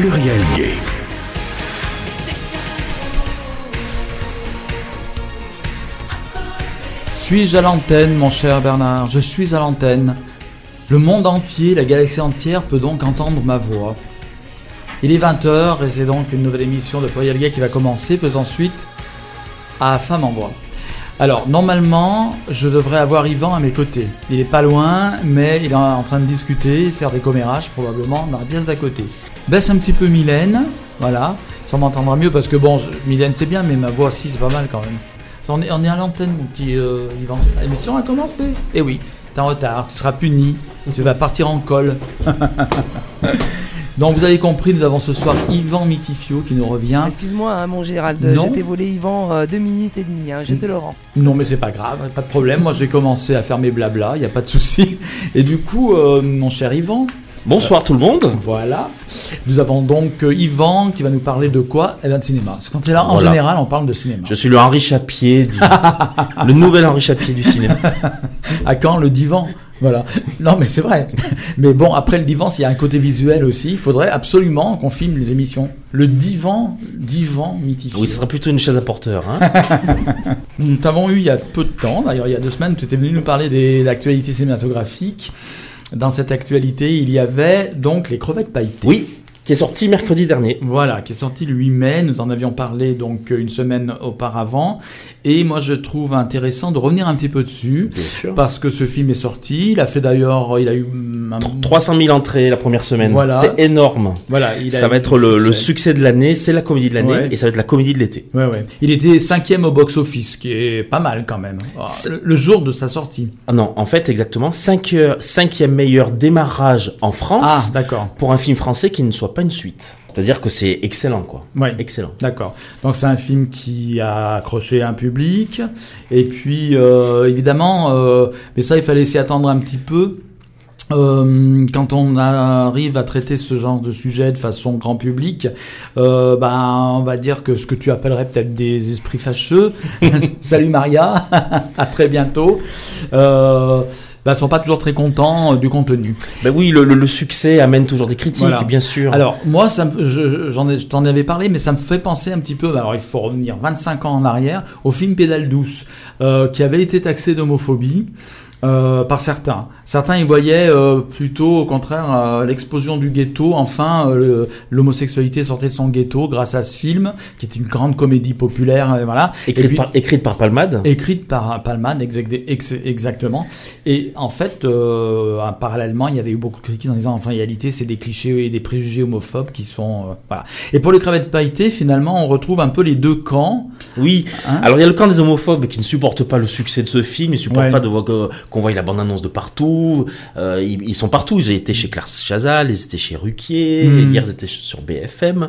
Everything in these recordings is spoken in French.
pluriel gay. Suis-je à l'antenne, mon cher Bernard? Je suis à l'antenne. Le monde entier, la galaxie entière peut donc entendre ma voix. Il est 20h et c'est donc une nouvelle émission de Pluriel Gay qui va commencer, faisant suite à Femme en voix. Alors, normalement, je devrais avoir Yvan à mes côtés. Il est pas loin, mais il est en train de discuter, faire des commérages probablement dans la pièce d'à côté. Baisse un petit peu Mylène, voilà, ça m'entendra mieux parce que bon, je- Mylène c'est bien, mais ma voix aussi c'est pas mal quand même. On est, on est à l'antenne, mon petit euh, Yvan. L'émission a commencé. Eh oui, t'es en retard, tu seras puni, tu vas partir en colle. Donc vous avez compris, nous avons ce soir Yvan Mitifio qui nous revient. Excuse-moi, hein, mon Gérald, Non. je t'ai volé Yvan euh, deux minutes et demie, hein, je te le rends. Non mais c'est pas grave, pas de problème. Moi j'ai commencé à faire mes blabla, il n'y a pas de souci. Et du coup, euh, mon cher Yvan, Bonsoir tout le monde. voilà. Nous avons donc euh, Yvan qui va nous parler de quoi? Eh bien de cinéma. Parce que quand tu es là, en Voilà. général, on parle de cinéma. Je suis le Henri Chapier, du... le nouvel Henri Chapier du cinéma. À quand le divan? Voilà. Non mais c'est vrai. Mais bon, après le divan, s'il y a un côté visuel aussi, il faudrait absolument qu'on filme les émissions. Le divan, divan mythifié. Oui, ce sera plutôt une chaise à porteur. Hein. Nous t'avons eu il y a peu de temps, d'ailleurs il y a deux semaines, tu étais venu nous parler de l'actualité cinématographique. Dans cette actualité, il y avait donc les crevettes pailletées. Oui, qui est sorti mercredi dernier. Voilà, qui est sorti le 8 mai. Nous en avions parlé donc une semaine auparavant. Et moi, je trouve intéressant de revenir un petit peu dessus. Bien sûr. Parce que ce film est sorti. Il a fait d'ailleurs, il a eu hum, un 300 000 entrées la première semaine. Voilà. C'est énorme. Voilà, il Ça va être le, le succès. de l'année, c'est la comédie de l'année Ouais. et ça va être la comédie de l'été. Ouais, ouais. Il était cinquième au box-office, qui est pas mal quand même. C'est- Le, le jour de sa sortie. Ah non, en fait, exactement, 5 cinquième meilleur démarrage en France Ah, d'accord. pour un film français qui ne soit pas une suite. C'est-à-dire que c'est excellent, quoi. Ouais. Excellent. D'accord. Donc c'est un film qui a accroché un public. Et puis euh, évidemment, euh, mais ça il fallait s'y attendre un petit peu. Euh, quand on arrive à traiter ce genre de sujet de façon grand public, euh, ben on va dire que ce que tu appellerais peut-être des esprits fâcheux. Salut Maria, à très bientôt. Euh, ben, sont pas toujours très contents euh, du contenu. Ben oui, le, le- le succès amène toujours des critiques, Voilà. bien sûr. Alors, moi, ça j'en je t'en avais parlé, mais ça me fait penser un petit peu, alors il faut revenir 25 ans en arrière, au film Pédale douce, euh, qui avait été taxé d'homophobie. Euh, par certains. Certains y voyaient euh, plutôt au contraire euh, l'explosion du ghetto. Enfin, euh, le- l'homosexualité sortait de son ghetto grâce à ce film, qui est une grande comédie populaire. voilà. écrite, Et puis- par, écrite par Palmade. écrite par exact- ex- exactement. Et en fait, euh, parallèlement, il y avait eu beaucoup de critiques en disant, enfin, en réalité, c'est des clichés et des préjugés homophobes qui sont, voilà. Et pour les crevettes pailletées, finalement, on retrouve un peu les deux camps. Oui, Hein alors il y a le camp des homophobes qui ne supportent pas le succès de ce film, ils supportent Ouais. pas de voir que- qu'on voit la bande-annonce de partout, euh, ils, ils sont partout, ils étaient chez Claire Chazal, ils étaient chez Ruquier, Mhm. hier ils étaient sur BFM,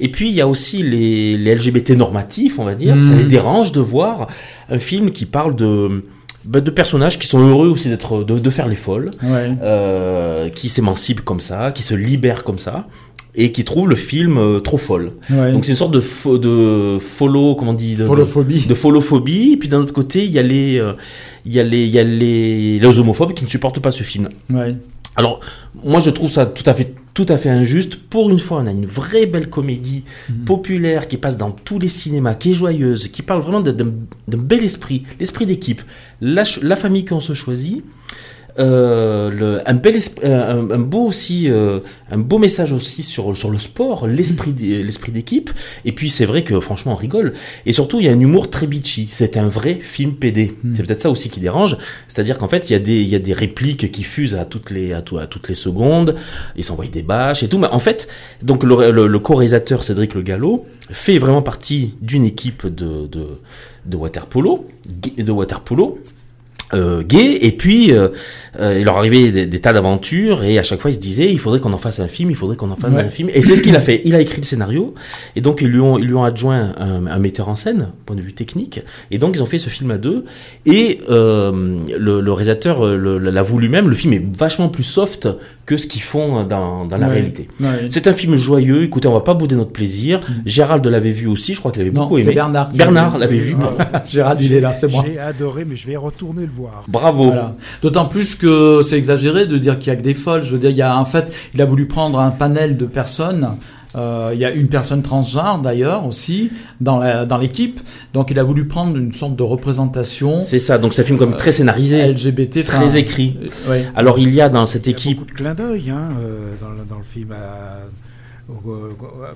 et puis il y a aussi les, les LGBT normatifs, on va dire, Mhm. ça les dérange de voir un film qui parle de, bah, de personnages qui sont heureux aussi d'être, de, de faire les folles, Ouais. euh, qui s'émancipent comme ça, qui se libèrent comme ça, et qui trouvent le film euh, trop folle. Ouais. Donc c'est une sorte de, fo- de follow, comment on dit, de, de- de folophobie. Et puis d'un autre côté, il y a les, euh, il y a les, il y a les, les homophobes qui ne supportent pas ce film. Ouais. Alors, moi, je trouve ça tout à fait, tout à fait injuste. Pour une fois, on a une vraie belle comédie Mhm. populaire qui passe dans tous les cinémas, qui est joyeuse, qui parle vraiment d'un bel esprit, l'esprit d'équipe, la, la famille qu'on se choisit. Euh, le- un bel un, un beau aussi, euh, un beau message aussi sur sur le sport, l'esprit d'é- l'esprit d'équipe. Et puis c'est vrai que franchement on rigole. Et surtout il y a un humour très bitchy. C'est un vrai film PD. Mm. C'est peut-être ça aussi qui dérange. C'est-à-dire qu'en fait il y a des il y a des répliques qui fusent à toutes les à, tout- à toutes les secondes. Ils s'envoient des bâches et tout. Mais en fait donc le, le, le co-réalisateur Cédric Le Gallo fait vraiment partie d'une équipe de de de waterpolo, de waterpolo euh, gay et puis euh, euh, il leur arrivait des, des tas d'aventures et à chaque fois il se disait il faudrait qu'on en fasse un film il faudrait qu'on en fasse Ouais. un film et c'est ce qu'il a fait il a écrit le scénario et donc ils lui ont ils lui ont adjoint un, un metteur en scène point de vue technique et donc ils ont fait ce film à deux et euh, le, le réalisateur euh, le- l'a voulu même le film est vachement plus soft que ce qu'ils font dans, dans la Ouais. réalité Ouais. c'est un film joyeux écoutez on va pas bouder notre plaisir Gérald l'avait vu aussi je crois qu'il avait Mm. Non, beaucoup c'est aimé Bernard. qui Bernard l'a l'avait vu Gérard, il est là, c'est moi. J'ai adoré, mais je vais retourner le voir. bravo Voilà. D'autant plus que c'est exagéré de dire qu'il y a que des folles. Je veux dire, il y a en fait, il a voulu prendre un panel de personnes Euh, Il y a une personne transgenre d'ailleurs aussi dans la- dans l'équipe. Donc il a voulu prendre une sorte de représentation C'est ça, donc c'est un film comme très scénarisé, LGBT. enfin, très écrit. euh, ouais. Alors il y a dans cette Il y a équipe beaucoup de clins d'œil hein, euh, dans, le- dans le film à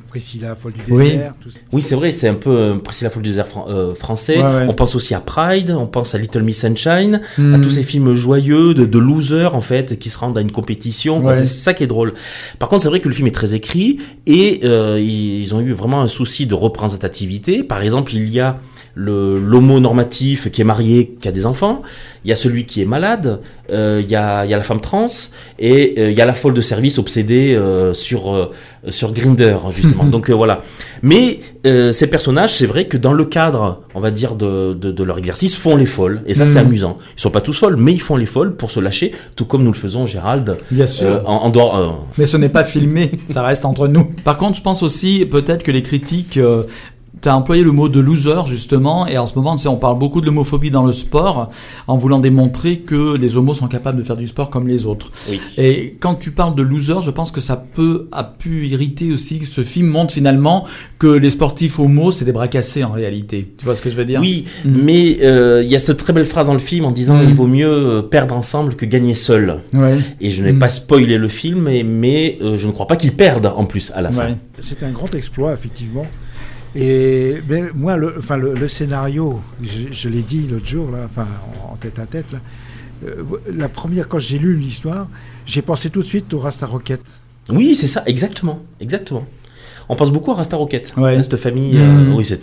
Priscilla, folle du Oui. désert. Oui, c'est vrai, c'est un peu euh, Priscilla Folle du désert fran- euh, français. Ouais, ouais. On pense aussi à Pride, on pense à Little Miss Sunshine, à Hmm. tous ces films joyeux de, de losers en fait qui se rendent à une compétition. Ouais. C'est ça qui est drôle. Par contre, c'est vrai que le film est très écrit et euh, ils ils ont eu vraiment un souci de représentativité. Par exemple, il y a l'homo normatif qui est marié, qui a des enfants. Il y a celui qui est malade. euh, il y a il y a la femme trans et euh, il y a la folle de service obsédée euh, sur euh, sur Grinder justement. Donc euh, voilà. Mais euh, ces personnages, c'est vrai que dans le cadre, on va dire de, de, de leur exercice, font les folles. Et ça, c'est Mhm. amusant. Ils sont pas tous folles, mais ils font les folles pour se lâcher, tout comme nous le faisons, Gérald, Bien sûr. euh, en, en dehors. euh, Mais ce n'est pas filmé, ça reste entre nous. Par contre, je pense aussi peut-être que les critiques. Tu as employé le mot de loser justement, et en ce moment, tu sais, on parle beaucoup de l'homophobie dans le sport, en voulant démontrer que les homos sont capables de faire du sport comme les autres. oui. Et quand tu parles de loser, je pense que ça peut a pu irriter aussi que ce film montre finalement que les sportifs homos c'est des bras cassés en réalité. Tu vois ce que je veux dire? Oui, Mhm. mais euh, il y a cette très belle phrase dans le film en disant Mhm. il vaut mieux euh, perdre ensemble que gagner seul. Ouais. Et je n'ai Mhm. pas spoilé le film, mais, mais euh, je ne crois pas qu'ils perdent en plus à la fin. C'est un grand exploit, effectivement. Et mais moi, le, enfin, le, le scénario, je, je l'ai dit l'autre jour, là, enfin, en, en tête à tête, là, euh, la première, quand j'ai lu l'histoire, j'ai pensé tout de suite au Rasta Rocket. Oui, c'est ça, exactement, exactement. On pense beaucoup à Rasta Rocket, Ouais. hein, cette famille. Euh, oui, c'est-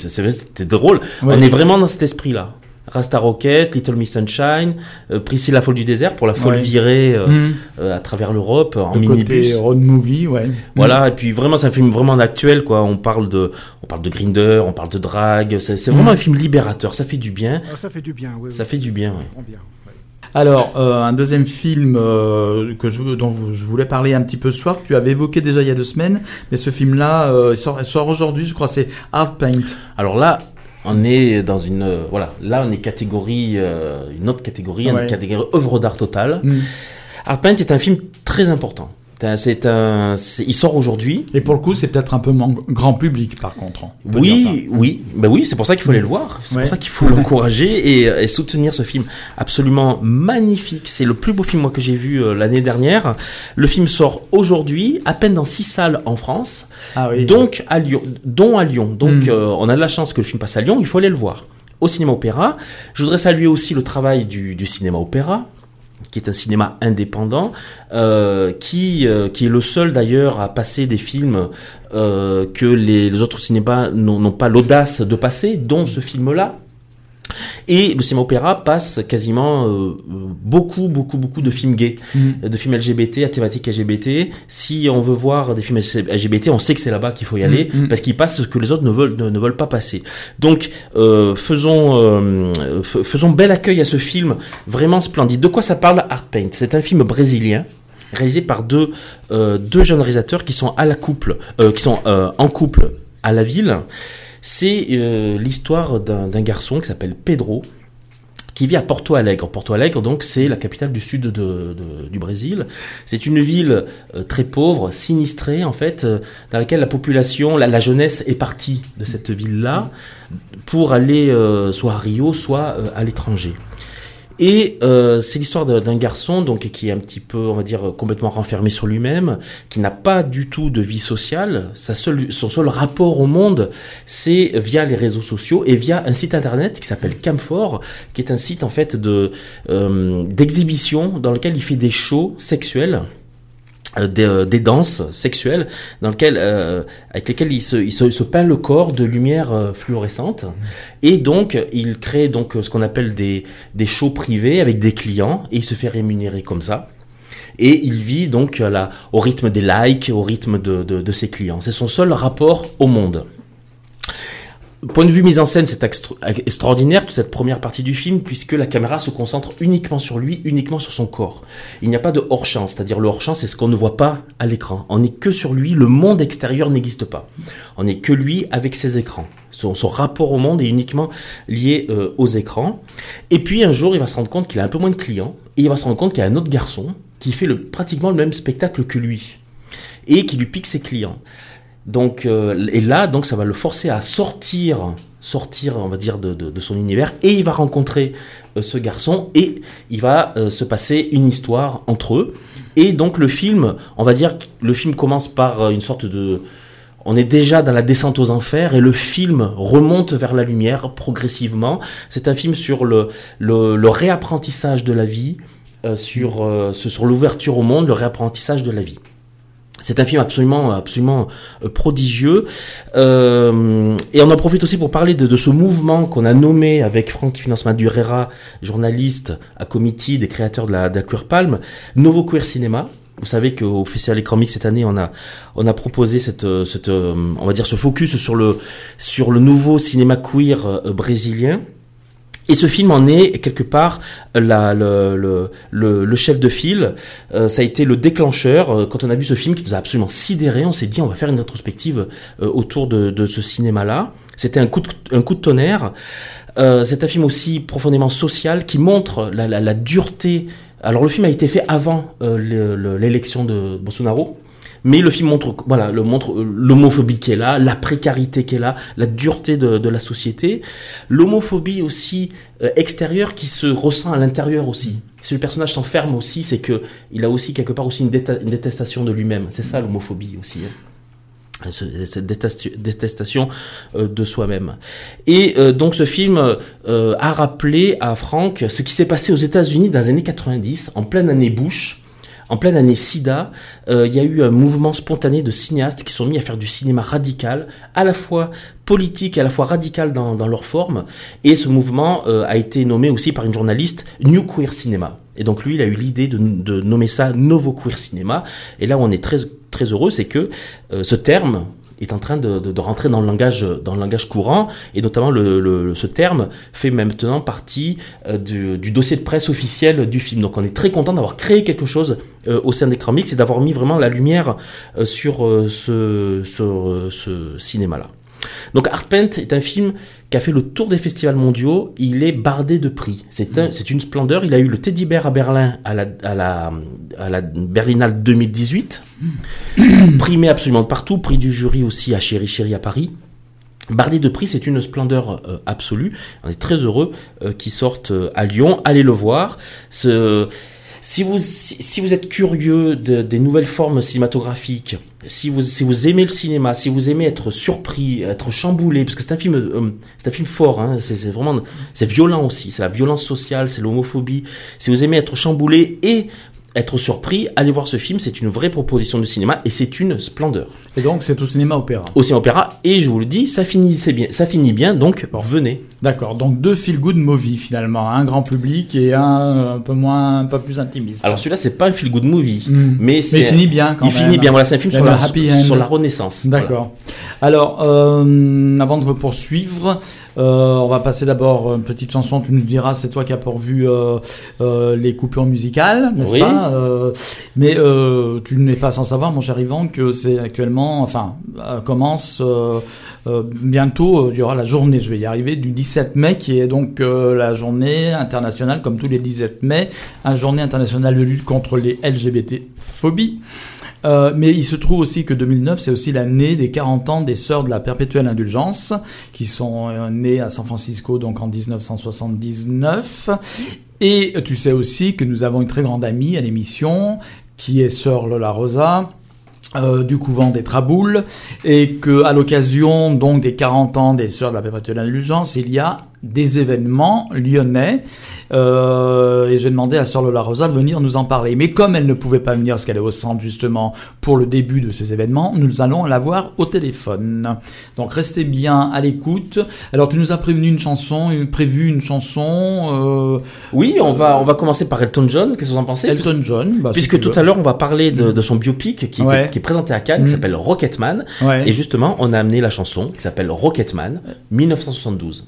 drôle. Ouais. On est vraiment dans cet esprit-là. Rasta Rocket, Little Miss Sunshine, euh, Priscilla Folle du désert pour la folle Ouais. virée euh, Mhm. euh, à travers l'Europe en Le minibus. côté road movie, ouais. Voilà, et puis vraiment, c'est un film vraiment actuel, quoi. On parle de, on parle de Grinder, on parle de drague. C'est c'est vraiment Mhm. un film libérateur. Ça fait du bien. Ah, ça fait du bien, oui. Ça oui. fait du bien, ouais. Bien, ouais. Alors, euh, un deuxième film euh, que je, dont je voulais parler un petit peu ce soir, que tu avais évoqué déjà il y a deux semaines, mais ce film-là euh, il sort, il sort aujourd'hui, je crois, c'est Hard Paint. Alors là, on est dans une, euh, voilà, là on est catégorie, euh, une autre catégorie, Ouais. une catégorie œuvre d'art totale. Mm. Art Paint est un film très important. C'est un- il sort aujourd'hui. Et pour le coup, c'est peut-être un peu grand public, par contre. dire Oui, oui, ben oui, c'est pour ça qu'il faut aller le voir. C'est Ouais. pour ça qu'il faut l'encourager et, et soutenir ce film absolument magnifique. C'est le plus beau film moi que j'ai vu euh, l'année dernière. Le film sort aujourd'hui, à peine dans six salles en France. Ah oui. donc à Lyon, dont à Lyon. Donc Mm. euh, on a de la chance que le film passe à Lyon. Il faut aller le voir au cinéma opéra. Je voudrais saluer aussi le travail du, du cinéma opéra qui est un cinéma indépendant, euh, qui, euh, qui est le seul d'ailleurs à passer des films euh, que les, autres cinémas n'ont pas l'audace de passer, dont ce film-là. Et le cinéma opéra passe quasiment euh, beaucoup, beaucoup, beaucoup de films gays, Mm. de films LGBT à thématique LGBT. Si on veut voir des films LGBT, on sait que c'est là-bas qu'il faut y aller Mm, mm. parce qu'ils passent ce que les autres ne veulent, ne, ne veulent pas passer. Donc, euh, faisons, euh, faisons bel accueil à ce film vraiment splendide. De quoi ça parle Art Paint? C'est un film brésilien réalisé par deux, deux jeunes réalisateurs qui sont à la couple, qui sont en couple à la ville. C'est euh, l'histoire d'un garçon qui s'appelle Pedro, qui vit à Porto Alegre. Porto Alegre, donc, c'est la capitale du sud du Brésil. C'est une ville euh, très pauvre, sinistrée, en fait, euh, dans laquelle la population, la, jeunesse est partie de cette ville-là pour aller soit à Rio, soit à l'étranger. Et euh, c'est l'histoire d'un garçon donc qui est un petit peu, on va dire, complètement renfermé sur lui-même, qui n'a pas du tout de vie sociale. Sa seule, son seul rapport au monde, c'est via les réseaux sociaux et via un site internet qui s'appelle Camphor, qui est un site en fait de euh, d'exhibition dans lequel il fait des shows sexuels. Euh, Des, euh, des danses sexuelles dans euh, avec lesquelles il se, peint le corps de lumière fluorescente et donc il crée donc ce qu'on appelle des, des shows privés avec des clients et il se fait rémunérer comme ça et il vit donc à la, au rythme des likes, au rythme de, de ses clients. C'est son seul rapport au monde. Point de vue mise en scène, c'est extra- extraordinaire toute cette première partie du film puisque la caméra se concentre uniquement sur lui, uniquement sur son corps. Il n'y a pas de hors-champ, c'est-à-dire le hors-champ, c'est ce qu'on ne voit pas à l'écran. On n'est que sur lui, le monde extérieur n'existe pas. On n'est que lui avec ses écrans. Son, son rapport au monde est uniquement lié euh, aux écrans. Et puis un jour, il va se rendre compte qu'il a un peu moins de clients et il va se rendre compte qu'il y a un autre garçon qui fait le, pratiquement le même spectacle que lui et qui lui pique ses clients. Donc, euh, et là, donc, ça va le forcer à sortir, sortir, on va dire, de, son univers, et il va rencontrer euh, ce garçon, et il va euh, se passer une histoire entre eux. Et donc, le film, on va dire, le film commence par une sorte de, on est déjà dans la descente aux enfers, et le film remonte vers la lumière progressivement. C'est un film sur le, réapprentissage de la vie, sur, sur l'ouverture au monde, le réapprentissage de la vie. C'est un film absolument, absolument euh, prodigieux. Euh, et on en profite aussi pour parler de, ce mouvement qu'on a nommé avec Franck Finance Madurera, journaliste à Committee, des créateurs de la, de Queer Palm, Novo Queer Cinéma. Vous savez qu'au Festival Écran Mix cette année, on a, on a proposé cette, cette, euh, on va dire ce focus sur le, sur le nouveau cinéma queer euh, brésilien. Et ce film en est quelque part le, chef de file. Euh, ça a été le déclencheur. Euh, quand on a vu ce film qui nous a absolument sidéré, on s'est dit on va faire une rétrospective euh, autour de, ce cinéma-là. C'était un coup de, tonnerre. C'est un film aussi profondément social qui montre la, dureté. Alors le film a été fait avant le- le- l'élection de Bolsonaro. Mais le film montre, voilà, le montre euh, l'homophobie qui est là, la précarité qui est là, la dureté de, la société, l'homophobie aussi euh, extérieure qui se ressent à l'intérieur aussi. Si le personnage s'enferme aussi, c'est que il a aussi quelque part aussi une, détestation de lui-même. C'est ça l'homophobie aussi. hein. Ce- Cette détestation, euh, de soi-même. Et donc ce film a rappelé à Franck ce qui s'est passé aux États-Unis dans les années 90, en pleine année Bush. En pleine année SIDA, euh, il y a eu un mouvement spontané de cinéastes qui sont mis à faire du cinéma radical, à la fois politique et à la fois radical dans, leur forme. Et ce mouvement euh, a été nommé aussi par une journaliste New Queer Cinema. Et donc lui, il a eu l'idée de, de nommer ça Novo Queer Cinema. Et là où on est très, très heureux, c'est que euh, ce terme est en train de, de, rentrer dans le langage dans le langage courant et notamment le, le- ce terme fait maintenant partie euh, du, dossier de presse officiel du film. Donc on est très content d'avoir créé quelque chose euh, au sein d'Écran Mix et d'avoir mis vraiment la lumière euh, sur ce, ce, cinéma-là. Donc Art Paint est un film qui a fait le tour des festivals mondiaux. Il est bardé de prix. C'est un, c'est une splendeur. Il a eu le Teddy Bear à Berlin à la, à la, à la Berlinale 2018. Primé absolument de partout. Prix du jury aussi à Chéri Chéri à Paris. Bardé de prix, c'est une splendeur euh, absolue. On est très heureux euh, qu'il sorte euh, à Lyon. Allez le voir. Ce- si vous, si, vous êtes curieux de- des nouvelles formes cinématographiques, si vous, si vous aimez le cinéma, si vous aimez être surpris, être chamboulé, parce que c'est un film, euh, c'est un film fort, hein, c'est vraiment, c'est violent aussi, c'est la violence sociale, c'est l'homophobie. Si vous aimez être chamboulé et être surpris, allez voir ce film, c'est une vraie proposition de cinéma et c'est une splendeur. Et donc, c'est au cinéma opéra. Aussi en opéra, et je vous le dis, ça finit, c'est bien, ça finit bien, donc venez. D'accord, donc deux feel good movie finalement, un grand public et un euh, un peu moins, un peu plus intimiste. Alors celui-là, c'est pas un feel good movie, Mm. mais Mais c'est il finit bien quand il même. finit bien. Voilà, c'est un film sur la, sur la renaissance. Voilà. D'accord. Alors, euh, avant de poursuivre, euh, on va passer d'abord une petite chanson. Tu nous diras, c'est toi qui as pourvu euh, euh, les coupures musicales, n'est-ce Oui. pas Euh, Mais euh, tu n'es pas sans savoir, mon cher Yvan, que c'est actuellement, enfin, euh, commence euh, euh, bientôt. euh, Il y aura la journée, je vais y arriver, du 17 mai, qui est donc euh, la journée internationale, comme tous les 17 mai, une journée internationale de lutte contre les LGBT-phobies. Euh, mais il se trouve aussi que 2009, c'est aussi l'année des 40 ans des Sœurs de la Perpétuelle Indulgence, qui sont euh, nées à San Francisco donc en 1979. Et tu sais aussi que nous avons une très grande amie à l'émission, qui est Sœur Lola Rosa. Euh, du couvent des Traboules et que à l'occasion donc des 40 ans des Sœurs de la Perpétuelle Indulgence, il y a des événements lyonnais euh, et j'ai demandé à Sœur Lola Rosa de venir nous en parler. Mais comme elle ne pouvait pas venir parce qu'elle est au centre justement pour le début de ces événements, nous allons la voir au téléphone. Donc restez bien à l'écoute. Alors tu nous as prévenu une chanson, prévu une chanson euh, Oui, on va on va commencer par Elton John. Qu'est-ce que vous en pensez? Elton John. bah, Puisque tout veux. à l'heure on va parler de, de son biopic qui, Ouais. qui est présenté à Cannes, qui Mm. s'appelle Rocketman. Ouais. Et justement, on a amené la chanson qui s'appelle Rocketman, 1972.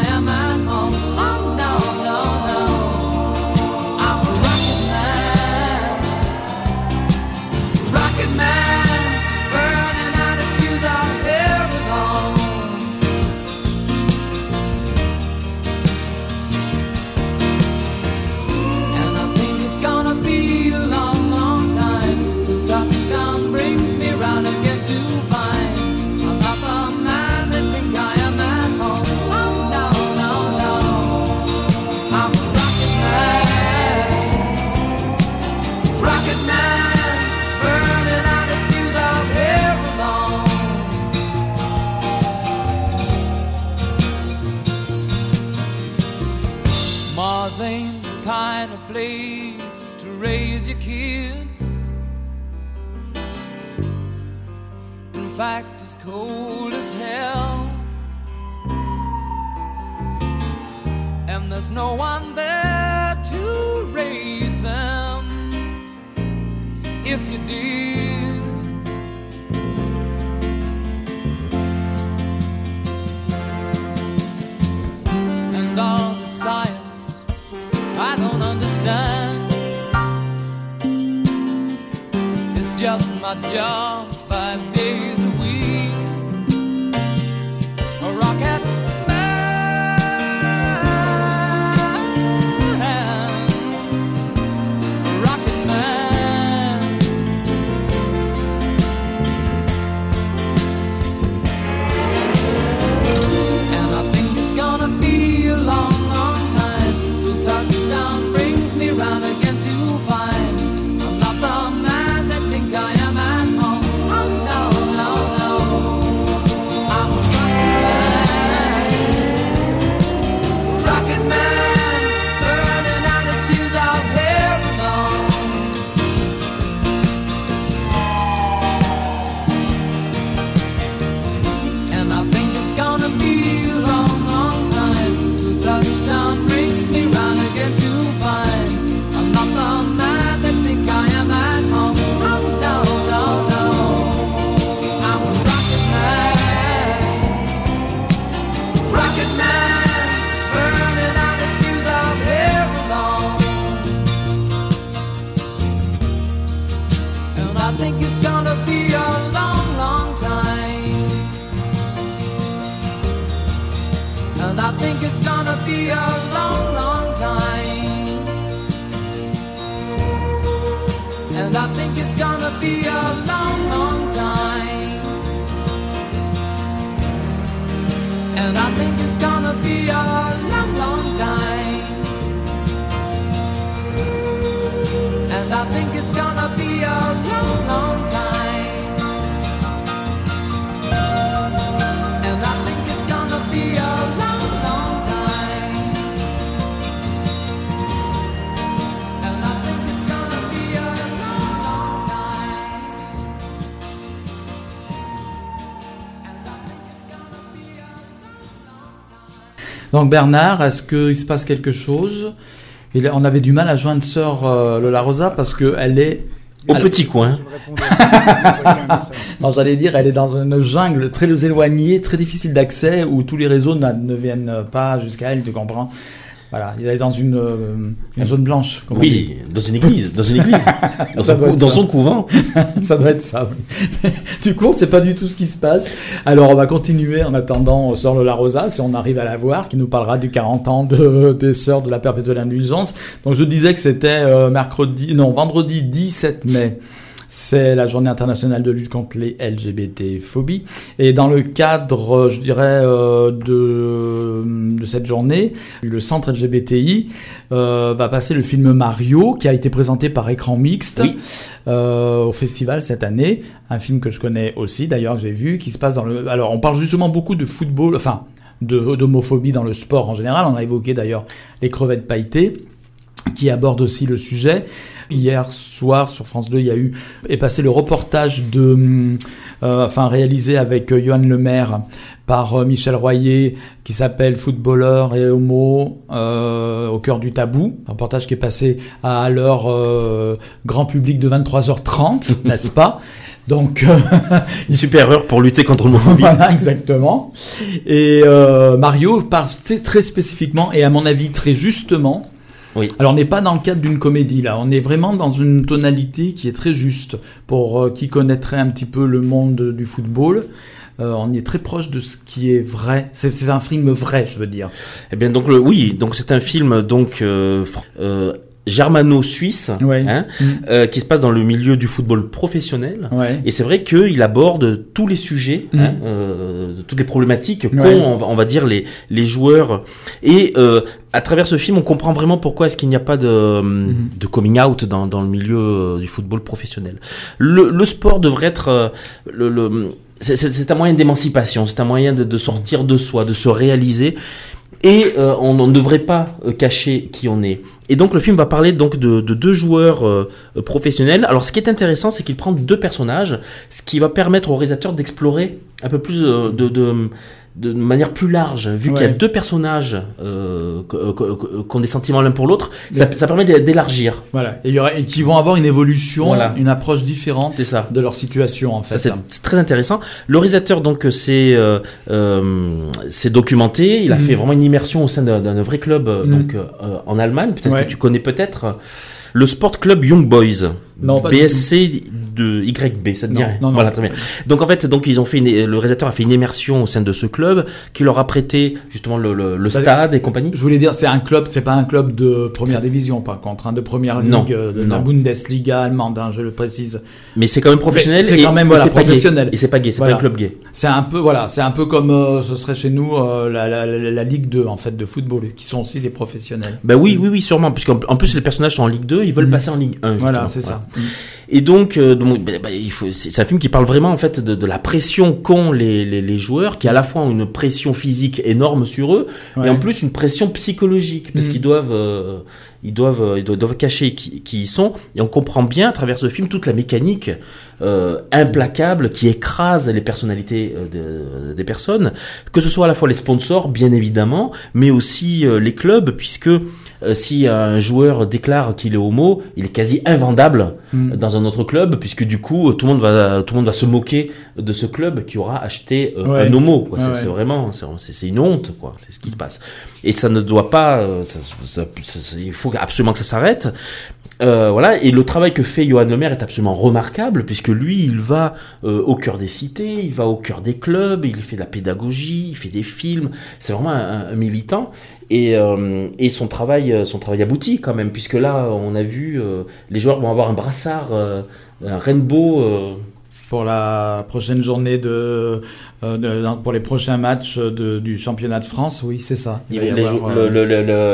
Donc Bernard, est-ce qu'il se passe quelque chose? Il- On avait du mal à joindre sœur euh, Lola Rosa parce qu'elle est... Au Alors- petit coin. Non, j'allais dire, elle est dans une jungle très éloignée, très difficile d'accès, où tous les réseaux ne viennent pas jusqu'à elle, tu comprends? Voilà, elle est dans une, euh, une zone blanche, comme on dit. Oui, dans une église, dans une église, dans, son, cou- dans couvent. ça doit être ça. oui. du coup, on ne sait pas du tout ce qui se passe. Alors, on va continuer en attendant Sœur Lola Rosa, si on arrive à la voir, qui nous parlera du 40 ans de, des Sœurs de la Perpétuelle Indulgence. Donc, je disais que c'était euh, mercredi, non, vendredi 17 mai. C'est la journée internationale de lutte contre les LGBT-phobies. Et dans le cadre, je dirais, euh, de, de cette journée, le centre LGBTI euh, va passer le film Mario, qui a été présenté par Écran Mixte Oui. euh, au festival cette année. Un film que je connais aussi, d'ailleurs, que j'ai vu, qui se passe dans le... Alors, on parle justement beaucoup de football, enfin, d'homophobie dans le sport en général. On a évoqué d'ailleurs les crevettes pailletées, qui aborde aussi le sujet. Hier soir sur France 2, il y a eu est passé le reportage de, hum, euh, enfin réalisé avec euh, Johan Lemaire par euh, Michel Royer, qui s'appelle Footballeur et homo euh, au cœur du tabou. Un reportage qui est passé à l'heure euh, grand public de 23h30, n'est-ce pas? Donc euh, Une super heure pour lutter contre l'homophobie. voilà, exactement. Et euh, Mario parle très spécifiquement et à mon avis très justement. Oui. Alors on n'est pas dans le cadre d'une comédie là, on est vraiment dans une tonalité qui est très juste pour euh, qui connaîtrait un petit peu le monde du football. Euh, on est très proche de ce qui est vrai. C'est c'est un film vrai, je veux dire. Eh bien donc le, oui, donc c'est un film donc euh, euh, germano-suisse, Ouais. hein, Mm. euh, qui se passe dans le milieu du football professionnel. Ouais. Et c'est vrai qu'il aborde tous les sujets, Mhm. hein, euh, toutes les problématiques qu'ont, Ouais. on, va- on va dire, les, les joueurs. Et euh, à travers ce film, on comprend vraiment pourquoi est-ce qu'il n'y a pas de, Mhm. de coming out dans, dans le milieu du football professionnel. Le, le sport devrait être... le, le- c'est, un moyen d'émancipation, c'est un moyen de, de sortir de soi, de se réaliser. Et euh, on ne devrait pas cacher qui on est. Et donc le film va parler de, de deux joueurs euh, professionnels. Alors ce qui est intéressant, c'est qu'il prend deux personnages, ce qui va permettre au réalisateur d'explorer un peu plus euh, de, de manière plus large, vu qu'il y a deux personnages euh, qui ont des sentiments l'un pour l'autre, ça, ça permet d'é- d'élargir. Voilà. Et, il y aura, et qui vont avoir une évolution, Voilà. une approche différente ça. de leur situation en fait. C'est très intéressant. Le réalisateur donc c'est euh, euh, documenté. Il a Mhm. fait vraiment une immersion au sein d'un vrai club Mhm. donc euh, en Allemagne. Peut-être Ouais. que tu connais peut-être le Sport Club Young Boys. Non, pas BSC de YB, ça te Non, dirait non, non. Voilà, très bien. Donc en fait, donc ils ont fait une- le réalisateur a fait une immersion au sein de ce club qui leur a prêté justement le, le, le Bah, stade et compagnie. Je voulais dire, c'est un club, c'est pas un club de première division, par contre, hein, de première Non, ligue, euh, de la Bundesliga allemande, hein, je le précise. Mais c'est quand même professionnel. C'est et- quand même, et voilà, gay. professionnel. Et c'est pas gay, c'est Voilà. pas un club gay. C'est un peu, voilà, c'est un peu comme euh, ce serait chez nous euh, la, la, la, la Ligue 2 en fait de football, qui sont aussi des professionnels. Bah oui, oui, oui, sûrement, puisqu'en en plus les personnages sont en Ligue 2, ils veulent Mhm. passer en Ligue 1. Voilà, justement. c'est ça. Et donc, euh, donc, bah, bah, il faut, c'est c'est un film qui parle vraiment en fait de, de la pression qu'ont les, les, les joueurs, qui à la fois ont une pression physique énorme sur eux, Ouais. et en plus une pression psychologique, parce Mhm. qu'ils doivent, euh, ils doivent, euh, ils doivent, doivent cacher qui, qui ils sont. Et on comprend bien à travers ce film toute la mécanique euh, implacable qui écrase les personnalités de- des personnes, que ce soit à la fois les sponsors, bien évidemment, mais aussi les clubs, puisque euh, si un joueur déclare qu'il est homo, il est quasi invendable Mm. dans un autre club, puisque du coup tout le monde va tout le monde va se moquer de ce club qui aura acheté euh, Ouais. un homo. Quoi. C'est, ouais. c'est vraiment c'est, une honte, quoi. C'est ce qui se passe. Et ça ne doit pas. euh, ça- ça- ça- il faut absolument que ça s'arrête. Euh, voilà. Et le travail que fait Johan Lemaire est absolument remarquable, puisque lui, il va euh, au cœur des cités, il va au cœur des clubs, il fait de la pédagogie, il fait des films. C'est vraiment un, un militant. Et, euh, et son travail, euh, son travail aboutit quand même, puisque là, on a vu, euh, les joueurs vont avoir un brassard, euh, un rainbow. Pour la prochaine journée de, pour les prochains matchs de- du championnat de France, oui, c'est ça. Il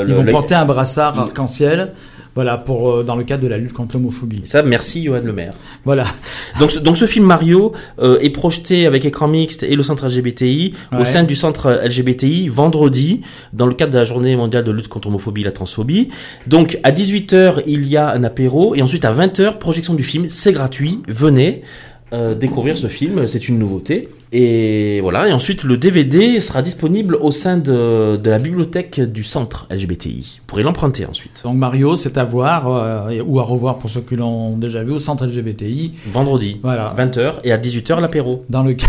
ils vont, porter un brassard arc-en-ciel, voilà, pour euh, dans le cadre de la lutte contre l'homophobie. Ça, merci Johan Lemaire. Voilà. Donc, ce- donc ce film Mario euh, est projeté avec écran mixte et le centre LGBTI au sein du centre LGBTI vendredi dans le cadre de la journée mondiale de lutte contre l'homophobie et la transphobie. Donc à 18h il y a un apéro et ensuite à 20h projection du film. C'est gratuit. Venez euh, découvrir ce film. C'est une nouveauté. Et voilà. Et ensuite le DVD sera disponible au sein de, de la bibliothèque du centre LGBTI. Vous pourrez l'emprunter ensuite. Donc Mario, c'est à voir euh, ou à revoir pour ceux qui l'ont déjà vu au centre LGBTI. Vendredi. Voilà. 20h et à 18h l'apéro. Dans le cas,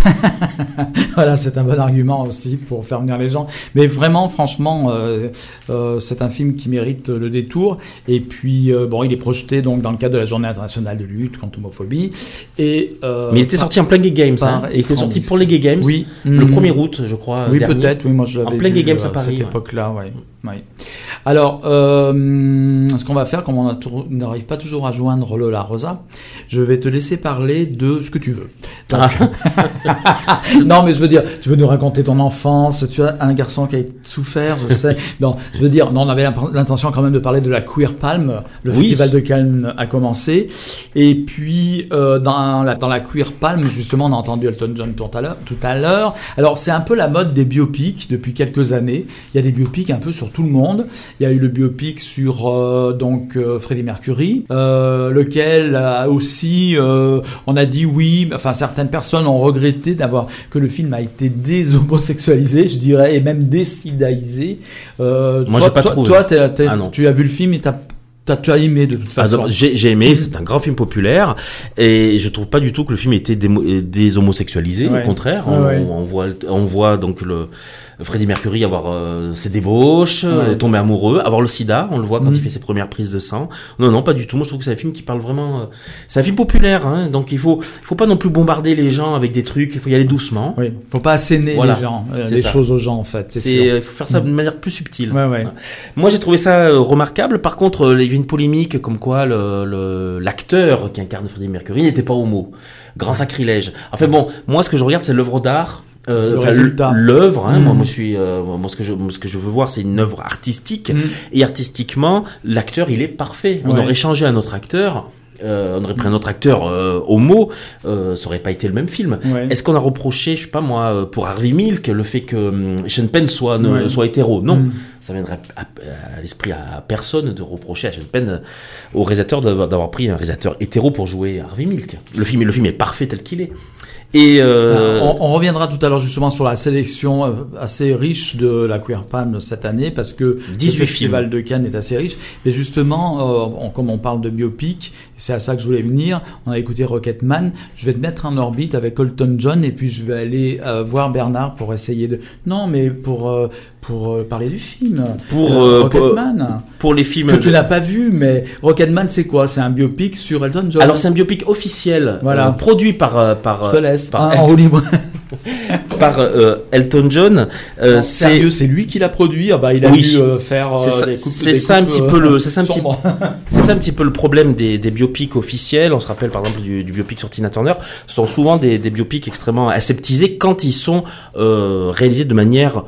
voilà, c'est un bon argument aussi pour faire venir les gens. Mais vraiment, franchement, euh, euh, c'est un film qui mérite le détour. Et puis, bon, il est projeté donc dans le cadre de la Journée internationale de lutte contre l'homophobie. Et Mais il était sorti en plein Gay Games. par hein. Il était sorti. Pour les Gay Games. Oui. Le Mhm. 1er août, je crois. Oui, peut-être. Oui, moi je l'avais En plein Gay Games euh, à Paris, cette ouais. époque-là, ouais. Ouais. Alors, euh, ce qu'on va faire, comme on n'arrive pas toujours à joindre Lola Rosa, je vais te laisser parler de ce que tu veux. Donc- non, mais je veux dire, tu veux nous raconter ton enfance. Tu as un garçon qui a souffert, je sais. non, je veux dire, non, on avait l'intention quand même de parler de la Queer Palm. Le Oui. festival de Cannes a commencé. Et puis, euh, dans, la, dans la Queer Palm, justement, on a entendu Elton John tout à l'heure. Tout à l'heure. Alors, c'est un peu la mode des biopics depuis quelques années. Il y a des biopics un peu sur tout le monde. Il y a eu le biopic sur euh, donc euh, Freddie Mercury, euh, lequel a aussi, euh, on a dit oui. Enfin, certaines personnes ont regretté d'avoir que le film a été déshomosexualisé, je dirais, et même désidaïsé. Euh, Moi, j'ai pas toi, trouvé. Toi, Ah, tu as vu le film et t'as t'as- tu as aimé de toute Ah, façon. J'ai j'ai aimé, c'est un grand film populaire et je trouve pas du tout que le film était démo- euh, déshomosexualisé, Ouais. au contraire. Ouais, on, ouais. on voit, on voit donc le Freddie Mercury avoir euh, ses débauches, euh, Ouais. tomber amoureux, avoir le sida, on le voit quand Mhm. il fait ses premières prises de sang. Non, non, pas du tout. Moi, je trouve que c'est un film qui parle vraiment. euh, c'est un film populaire, hein, donc il faut, il faut pas non plus bombarder les gens avec des trucs. Il faut y aller doucement. Oui, faut pas asséner Voilà. les gens, euh, les ça. choses aux gens en fait. C'est il faut faire ça de manière plus subtile. Ouais, ouais. Moi, j'ai trouvé ça euh, remarquable. Par contre, euh, il y a eu une polémique comme quoi le, le- l'acteur qui incarne Freddie Mercury n'était pas homo. Grand sacrilège. Enfin bon, moi, ce que je regarde, c'est l'œuvre d'art. Euh, Le enfin, résultat. l'œuvre, hein, moi, moi, je suis, euh, moi, ce que je, moi, ce que je veux voir, c'est une œuvre artistique. Mm. Et artistiquement, l'acteur, il est parfait. On Ouais. aurait changé un autre acteur, euh, on aurait pris un autre acteur euh, homo, euh, ça aurait pas été le même film. Ouais. Est-ce qu'on a reproché, je sais pas moi, euh, pour Harvey Milk, le fait que hum, Sean Penn soit, ne- Ouais. soit hétéro? Non, Mm. ça viendrait à, à- à l'esprit à personne de reprocher à Sean Penn, au réalisateur, d'avoir d'avoir pris un réalisateur hétéro pour jouer Harvey Milk. Le film, le film est parfait tel qu'il est. Et euh, On, on reviendra tout à l'heure justement sur la sélection euh, assez riche de la Queer Palm cette année parce que 18 le festival de Cannes est assez riche. Mais justement, euh, on- comme on parle de biopic, c'est à ça que je voulais venir. On a écouté Rocketman. Je vais te mettre en orbite avec Colton John et puis je vais aller euh, voir Bernard pour essayer de. Non, mais pour euh, pour euh, parler du film. Pour, Euh, euh, pour- Rocketman. pour les films. que tu n'as pas vu, mais Rocketman, c'est quoi? C'est un biopic sur Elton John. Alors c'est un biopic officiel, Voilà. euh, produit par par je te laisse. par, Ah, en libre. par euh, Elton John. Euh, c'est sérieux, c'est lui qui l'a produit. Ah bah, il a Oui. dû euh, faire C'est ça- des coupes- c'est ça un petit peu le- c'est ça un petit- sombres. C'est ça un petit peu le problème des, des biopics officiels. On se rappelle par exemple du, du biopic sur Tina Turner. Ce sont souvent des, des biopics extrêmement aseptisés quand ils sont réalisés de manière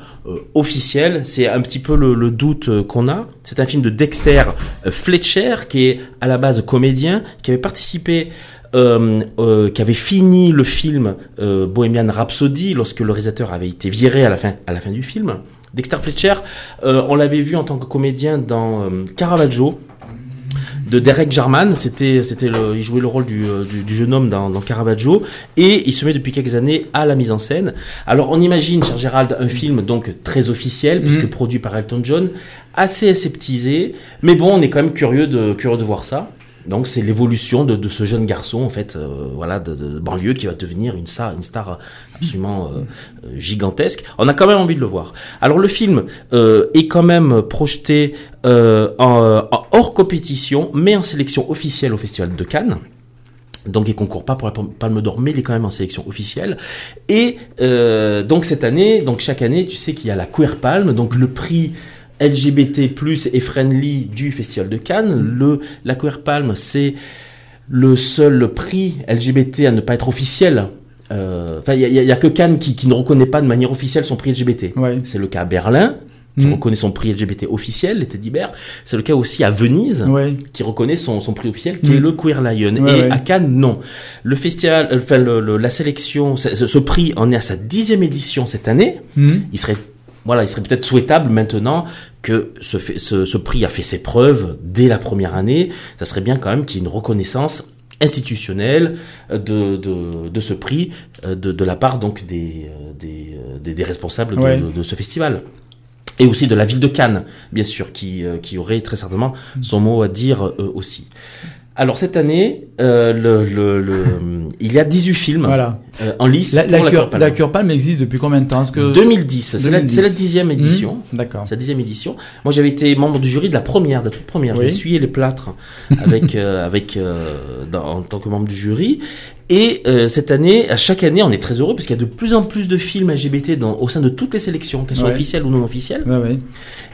officielle. C'est un petit peu le, le doute qu'on a. C'est un film de Dexter Fletcher qui est à la base comédien, qui avait participé. Euh, euh, qui avait fini le film euh, Bohemian Rhapsody lorsque le réalisateur avait été viré à la fin, à la fin du film. Dexter Fletcher, euh, on l'avait vu en tant que comédien dans euh, Caravaggio, de Derek Jarman. C'était, c'était le, il jouait le rôle du, du, du jeune homme dans, dans Caravaggio et il se met depuis quelques années à la mise en scène. Alors on imagine, cher Gérald, un film donc très officiel puisque Mhm. produit par Elton John, assez aseptisé, mais bon, on est quand même curieux de, curieux de voir ça. Donc c'est l'évolution de, ce jeune garçon en fait, euh, voilà, de, banlieue qui va devenir une star, une star absolument euh, euh, gigantesque. On a quand même envie de le voir. Alors le film euh, est quand même projeté euh, hors compétition, mais en sélection officielle au Festival de Cannes. Donc il concourt pas pour la Palme d'Or, mais il est quand même en sélection officielle. Et euh, donc cette année, donc chaque année, tu sais qu'il y a la Queer Palme, donc le prix LGBT+ et friendly du Festival de Cannes. Le la Queer Palme, c'est le seul prix LGBT à ne pas être officiel. Euh, Enfin, il y, a- que Cannes qui, qui ne reconnaît pas de manière officielle son prix LGBT. Ouais. C'est le cas à Berlin, qui Mm. reconnaît son prix LGBT officiel, les Teddy Bears. C'est le cas aussi à Venise, Ouais. qui reconnaît son, son prix officiel, qui Mm. est le Queer Lion. Ouais, et ouais. à Cannes, non. Le festival, euh, enfin le- le- la sélection, ce, ce prix en est à sa dixième édition cette année. Il serait, voilà, il serait peut-être souhaitable maintenant que ce, fait- ce, ce prix a fait ses preuves dès la première année. Ça serait bien quand même qu'il y ait une reconnaissance institutionnelle euh, de, de, de ce prix euh, de, de la part donc des, euh, des, des, des responsables de- Ouais. de, de ce festival. Et aussi de la ville de Cannes, bien sûr, qui, qui aurait très certainement son mot à dire euh, aussi. Alors cette année, euh, le, le, le- il y a 18 films Voilà. euh, en lice La, pour la, cure, Palme. la cure palme existe depuis combien de temps Est-ce que... 2010, c'est la, 2010. c'est la dixième édition. Hmm, D'accord. C'est la dixième édition. Moi, j'avais été membre du jury de la première, de la toute première. Oui. J'ai essuyé les plâtres avec, euh, avec, dans- en tant que membre du jury. Et euh, cette année, à chaque année, on est très heureux parce qu'il y a de plus en plus de films LGBT dans, au sein de toutes les sélections, qu'elles soient Ouais. officielles ou non officielles. Ouais, ouais.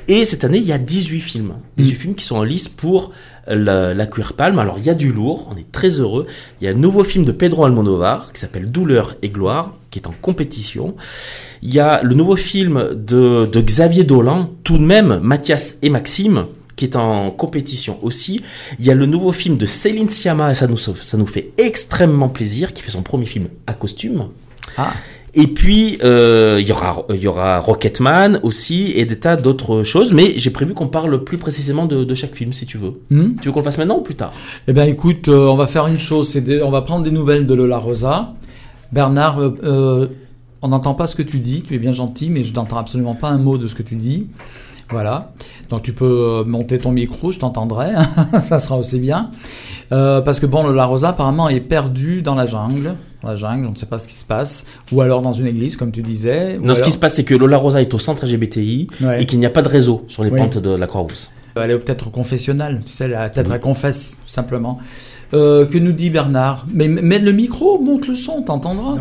Et cette année, il y a 18 films. 18 films qui sont en lice pour la, la Queer Palme. Alors, il y a du lourd, on est très heureux. Il y a un nouveau film de Pedro Almodovar qui s'appelle Douleur et gloire, qui est en compétition. Il y a le nouveau film de, de Xavier Dolan, tout de même, Mathias et Maxime, qui est en compétition aussi. Il y a le nouveau film de Céline Sciamma, et ça nous, ça nous fait extrêmement plaisir, qui fait son premier film à costume. Ah, Et puis, euh, il y aura, il y aura Rocketman aussi et des tas d'autres choses. Mais j'ai prévu qu'on parle plus précisément de, de chaque film, si tu veux. hmm. Tu veux qu'on le fasse maintenant ou plus tard? Eh bien, écoute, euh, on va faire une chose. C'est on va prendre des nouvelles de Lola Rosa. Bernard, euh, on n'entend pas ce que tu dis. Tu es bien gentil, mais je n'entends absolument pas un mot de ce que tu dis. Voilà. Donc tu peux monter ton micro, je t'entendrai. Ça sera aussi bien. Euh, parce que bon, Lola Rosa apparemment est perdue dans la jungle. Dans la jungle, on ne sait pas ce qui se passe. Ou alors dans une église, comme tu disais. Non, ce qui se passe, c'est que Lola Rosa est au centre LGBTI Ouais. et qu'il n'y a pas de réseau sur les Oui. pentes de la Croix-Rousse. Elle est peut-être au confessionnal, tu sais, la- peut-être Oui. elle confesse, tout simplement. Euh, que nous dit Bernard? Mais, mets le micro, monte le son, t'entendras?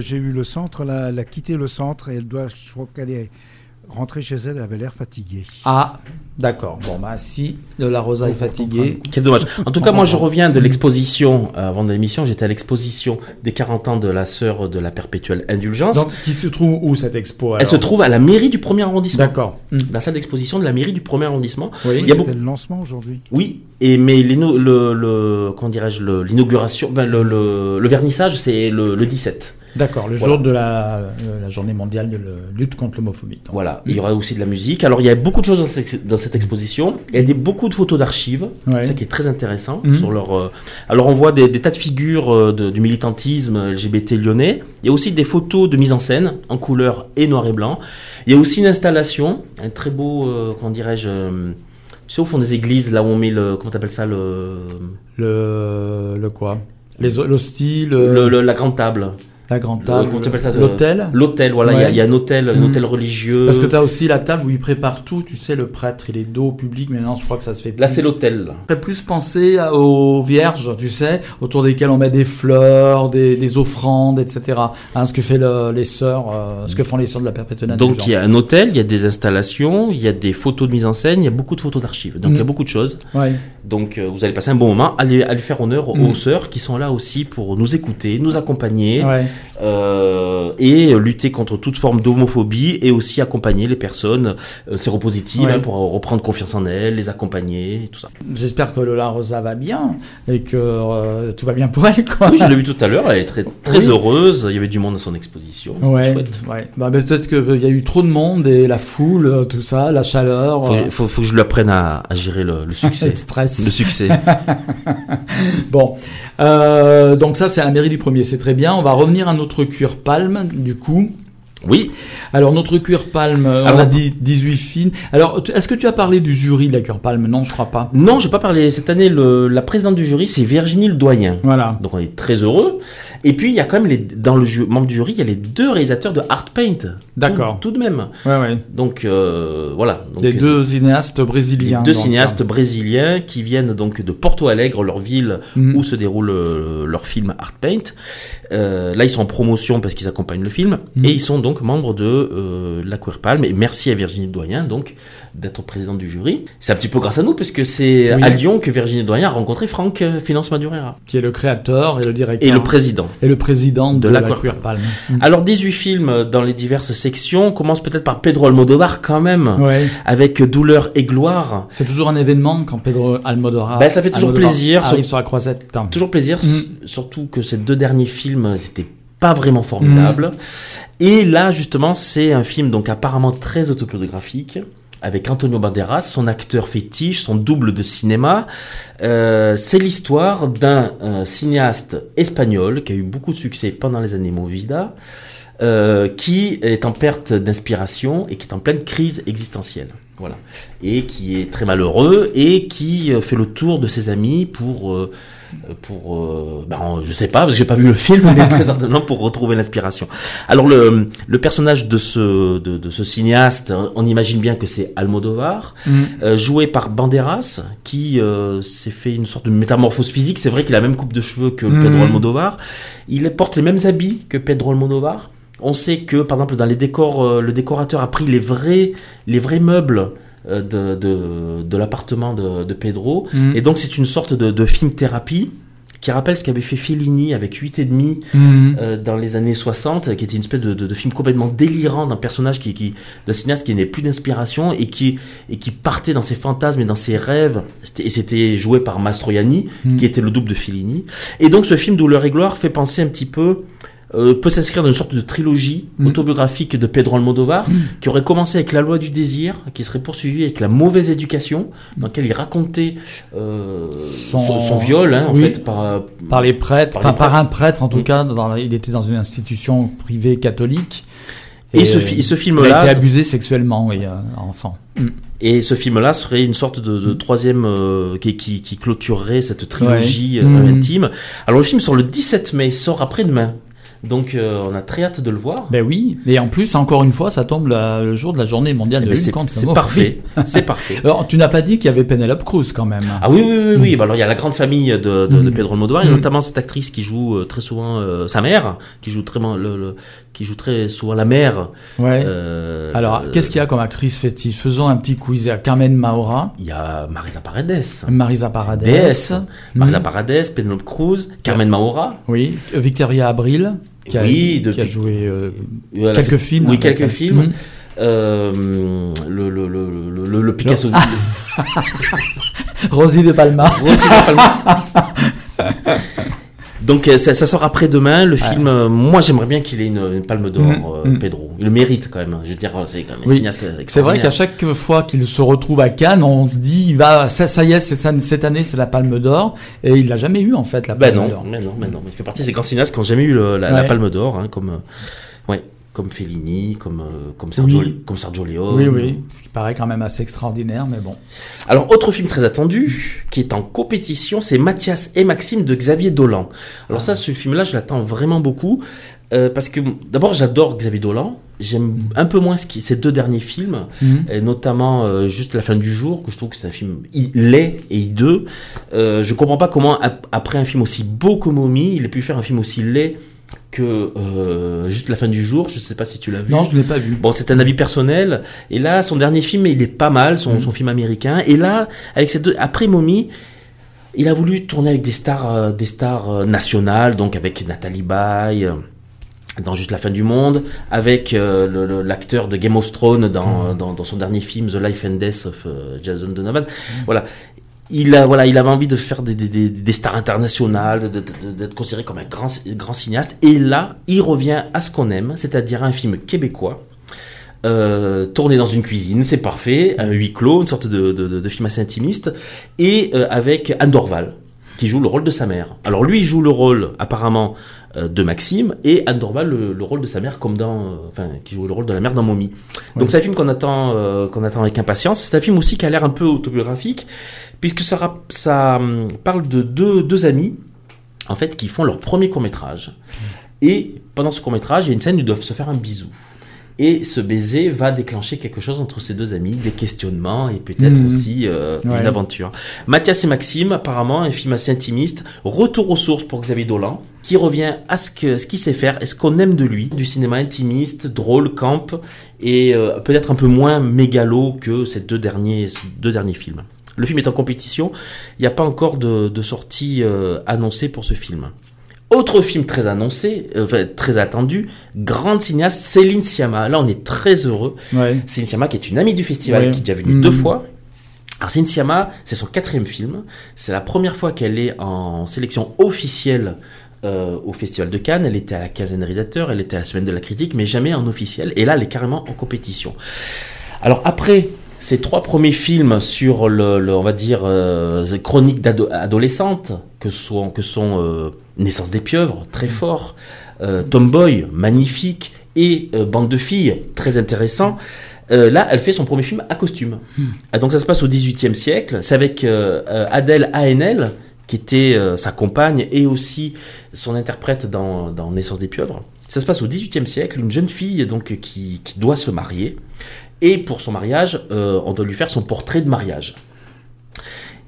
J'ai eu le centre, là, elle a quitté le centre et elle doit, je crois qu'elle est rentrée chez elle, elle avait l'air fatiguée. Ah, d'accord. Bon, bah si de la Rosa est fatiguée. Quel dommage. En tout cas, moi, je reviens de l'exposition, euh, avant de l'émission, j'étais à l'exposition des 40 ans de la sœur de la perpétuelle indulgence. Donc, qui se trouve où cette expo Elle se trouve à la mairie du premier arrondissement. D'accord. Hmm. La salle d'exposition de la mairie du premier arrondissement. Oui. Il y a beaucoup- le lancement aujourd'hui. Oui, et mais l'ino- le, le comment dirais-je le- l'inauguration, ben, le, le, le vernissage c'est le, le 17. D'accord, le Voilà. jour de la, euh, la journée mondiale de la lutte contre l'homophobie. Voilà, il y aura aussi de la musique. Alors il y a beaucoup de choses dans cette, dans cette exposition. Il y a des, beaucoup de photos d'archives, Ouais. ça qui est très intéressant. Mhm. Sur leur, euh, alors on voit des, des tas de figures euh, de- du militantisme LGBT lyonnais. Il y a aussi des photos de mise en scène en couleur et noir et blanc. Il y a aussi une installation, un très beau, comment dirais-je. sais, au fond des églises, là où on met le. Comment t'appelles ça le, Le, le quoi? Les, le- le- La grande table. La grande le- table, l'hôtel. L'hôtel, voilà, il y a- Ouais. y, a un hôtel, un Mhm. hôtel religieux. Parce que tu as aussi la table où il prépare tout, tu sais, le prêtre, il est dos au public, mais maintenant je crois que ça se fait Là, plus. c'est l'hôtel. là. ferait plus penser aux vierges, tu sais, autour desquelles on met des fleurs, des, des offrandes, etc. Hein, ce que fait le- les sœurs, euh, ce que font les sœurs de la perpétuelle Donc, il y a un hôtel, il y a des installations, il y a des photos de mise en scène, il y a beaucoup de photos d'archives. Donc, il y a Mhm. beaucoup de choses. Ouais. Donc, euh, vous allez passer un bon moment. Allez, allez faire honneur aux sœurs qui sont là aussi pour nous écouter, nous accompagner Ouais. Euh, et lutter contre toute forme d'homophobie et aussi accompagner les personnes euh, séropositives Ouais. hein, pour reprendre confiance en elles, les accompagner, et tout ça. J'espère que Lola Rosa va bien et que euh, tout va bien pour elle, quoi. Oui, je l'ai vu tout à l'heure, elle est très, très Oui. heureuse. Il y avait du monde à son exposition. C'était Ouais, chouette. ouais. Bah, mais peut-être qu'il y a eu trop de monde et la foule, euh, tout ça, la chaleur, Faut, euh, faut, faut que je lui apprenne à, à gérer le, le succès. le stress. le succès. Bon, euh, donc ça c'est à la mairie du premier, c'est très bien. On va revenir à notre cuir palme, du coup. Oui, Alors notre cuir palme, euh, on Alors, a dit 18 films. Alors est-ce que tu as parlé du jury de la cuir palme? Non, je crois pas. non, j'ai pas parlé. Cette année, le, la présidente du jury, c'est Virginie Le Doyen. Voilà. Donc on est très heureux. Et puis il y a quand même les, dans le ju- membre du jury, il y a les deux réalisateurs de Art Paint. D'accord. Tout, tout de même. Ouais, ouais. Donc euh, voilà. Donc, Des euh, deux cinéastes les brésiliens. deux donc, cinéastes brésiliens qui viennent donc de Porto Alegre, leur ville Mhm. où se déroule euh, leur film Art Paint. Euh, là, ils sont en promotion parce qu'ils accompagnent le film Mhm. et ils sont donc membres de euh, la Queer Palme. Et merci à Virginie Doyen donc d'être présidente du jury. C'est un petit peu grâce à nous puisque c'est Oui. à Lyon que Virginie Doyen a rencontré Franck euh, Finance Madurera Qui est le créateur et le directeur. et le président. et le président de, de la, la cuir palme. Alors 18 films dans les diverses sections. On commence peut-être par Pedro Almodovar quand même Ouais. avec Douleur et gloire. C'est toujours un événement quand Pedro Almodovar. Bah, ça fait toujours Almodovar plaisir, Arrive sur- sur la croisette. Toujours plaisir, Mm. s- surtout que ces deux derniers films, c'était pas vraiment formidable. Et là, justement, c'est un film donc apparemment très autobiographique avec Antonio Banderas, son acteur fétiche, son double de cinéma. Euh, c'est l'histoire d'un euh, cinéaste espagnol qui a eu beaucoup de succès pendant les années Movida, euh, qui est en perte d'inspiration et qui est en pleine crise existentielle. Voilà. Et qui est très malheureux et qui fait le tour de ses amis pour pour euh, ben, je sais pas parce que j'ai pas vu le film mais très certainement pour retrouver l'inspiration. Alors le, le personnage de ce de, de ce cinéaste, on imagine bien que c'est Almodovar, Mm. euh, joué par Banderas qui euh, s'est fait une sorte de métamorphose physique, c'est vrai qu'il a la même coupe de cheveux que Mhm. Pedro Almodovar, il porte les mêmes habits que Pedro Almodovar. On sait que, par exemple, dans les décors, le décorateur a pris les vrais, les vrais meubles de, de, de l'appartement de, de Pedro. Mm. Et donc, c'est une sorte de, de film thérapie qui rappelle ce qu'avait fait Fellini avec 8 et demi Mm. euh, dans les années 60, qui était une espèce de, de, de film complètement délirant d'un personnage qui, qui d'un cinéaste qui n'avait plus d'inspiration et qui et qui partait dans ses fantasmes et dans ses rêves. Et c'était joué par Mastroianni, Mm. qui était le double de Fellini. Et donc ce film Douleur et gloire fait penser un petit peu euh, peut s'inscrire dans une sorte de trilogie Mm. autobiographique de Pedro Almodovar, qui aurait commencé avec La loi du désir, qui serait poursuivi avec La mauvaise éducation, dans laquelle il racontait euh, son, Son- son viol, hein, en oui. fait, par, euh, Par les prêtres, Par un prêtre en tout Mm. cas, dans il était dans une institution privée catholique. Et, ce, fi- et ce il a film-là, été abusé sexuellement, oui, enfant. Et ce film-là serait une sorte de, de troisième euh, qui, qui, qui clôturerait cette trilogie Ouais. euh, intime. Alors le film sort le 17 mai, sort après-demain. Donc euh, on a très hâte de le voir. Ben oui, et en plus, encore une fois, ça tombe la- le jour de la journée mondiale Eh de ben, c'est parfait, c'est parfait. Alors, tu n'as pas dit qu'il y avait Penelope Cruz quand même. Ah oui, oui, oui, oui. Bah, alors il y a la grande famille de, de, de Mhm. Pedro Almodovar, et Mhm. notamment cette actrice qui joue euh, très souvent euh, sa mère, qui joue très le, le- qui joue très souvent la mère. Ouais. Euh, Alors, euh, qu'est-ce qu'il y a comme actrice fétiche Faisons un petit quiz. A Carmen Maura, Il y a Marisa Paredes, Marisa Paredes. DS, Marisa. Paredes, Penelope Cruz, Carmen Maura. Oui, Victoria Abril, qui a, Oui, qui a joué euh, quelques films. Oui, quelques films. Euh, le, le, le, le, le, le Picasso. Rosie de Palma. Rosie de Palma. Donc euh, ça, ça sort après-demain, le film. euh, moi j'aimerais bien qu'il ait une, une palme d'or, mhm. Pedro. Il le mérite quand même. Je veux dire, c'est quand même un Oui. C'est vrai qu'à chaque fois qu'il se retrouve à Cannes, on se dit, il va, ça, ça y est, cette, cette année, c'est la Palme d'Or, et il l'a jamais eu en fait la Ben Palme non, d'Or. mais non, mais non. Il fait partie de ces grands cinéastes qui n'ont jamais eu le- la, la Ouais. palme d'or, hein, comme, euh, ouais, comme Fellini, comme, euh, comme, Sergio, Oui. comme Sergio Leone. Oui, oui, ce qui paraît quand même assez extraordinaire, mais bon. Alors, autre film très attendu, qui est en compétition, c'est Mathias et Maxime de Xavier Dolan. Alors ça, ce film-là, je l'attends vraiment beaucoup, euh, parce que d'abord, j'adore Xavier Dolan. J'aime un peu moins ce qui, ses deux derniers films, Mhm. et notamment euh, juste La fin du jour, que je trouve que c'est un film laid et hideux. Euh, je comprends pas comment, ap- après un film aussi beau que Mommy, il ait pu faire un film aussi laid que euh, juste La fin du jour. Je sais pas si tu l'as vu. Non, je ne l'ai pas vu. Bon, c'est un avis personnel. Et là, son dernier film, il est pas mal, son, Mm. son film américain. Et là, avec ces deux, après Mommy, il a voulu tourner avec des stars, euh, des stars euh, nationales, donc avec Nathalie Baye. dans Juste la fin du monde, avec euh, l'acteur de Game of Thrones dans, dans, dans son dernier film The Life and Death of euh, Jason Donovan. Voilà. Il a, voilà, il avait envie de faire des, des, des, stars internationales, d'être considéré comme un grand, grand cinéaste. Et là, il revient à ce qu'on aime, c'est-à-dire un film québécois, euh, tourné dans une cuisine, c'est parfait, un huis clos, une sorte de, de, film assez intimiste, et euh, avec Anne Dorval, qui joue le rôle de sa mère. Alors lui, il joue le rôle, apparemment, de Maxime, et Anne Dorval, le, le rôle de sa mère, comme dans, euh, enfin, qui joue le rôle de la mère dans Mommy. Donc c'est un film qu'on attend, euh, qu'on attend avec impatience. C'est un film aussi qui a l'air un peu autobiographique, puisque ça, ça hum, parle de deux, deux amis, en fait, qui font leur premier court métrage. Et pendant ce court métrage, il y a une scène où ils doivent se faire un bisou. Et ce baiser va déclencher quelque chose entre ces deux amis, des questionnements et peut-être Mhm. aussi euh, Ouais. une aventure. Mathias et Maxime, apparemment, un film assez intimiste. Retour aux sources pour Xavier Dolan, qui revient à ce que ce qu'il sait faire et ce qu'on aime de lui, du cinéma intimiste, drôle, camp et euh, peut-être un peu moins mégalo que ces deux derniers, ces deux derniers films. Le film est en compétition. Il n'y a pas encore de, de sortie euh, annoncée pour ce film. Autre film très annoncé, euh, enfin, très attendu, grande cinéaste Céline Sciamma. Là, on est très heureux. Ouais. Céline Sciamma, qui est une amie du festival, Ouais. qui est déjà venue deux fois. Alors, Céline Sciamma, c'est son quatrième film. C'est la première fois qu'elle est en sélection officielle euh, au Festival de Cannes. Elle était à la quinzaine des réalisateurs, elle était à la semaine de la critique, mais jamais en officiel. Et là, elle est carrément en compétition. Alors après ces trois premiers films sur le, le- on va dire, euh, adolescentes, que sont, que sont euh, Naissance des pieuvres, très fort, euh, Tomboy, magnifique, et Bande de filles, très intéressant, Euh, là, elle fait son premier film à costume. Ah, donc ça se passe au XVIIIe siècle. C'est avec euh, Adèle Haenel, était euh, sa compagne et aussi son interprète dans, Naissance des pieuvres. Ça se passe au XVIIIe siècle. Une jeune fille donc qui, doit se marier. Et pour son mariage, euh, on doit lui faire son portrait de mariage.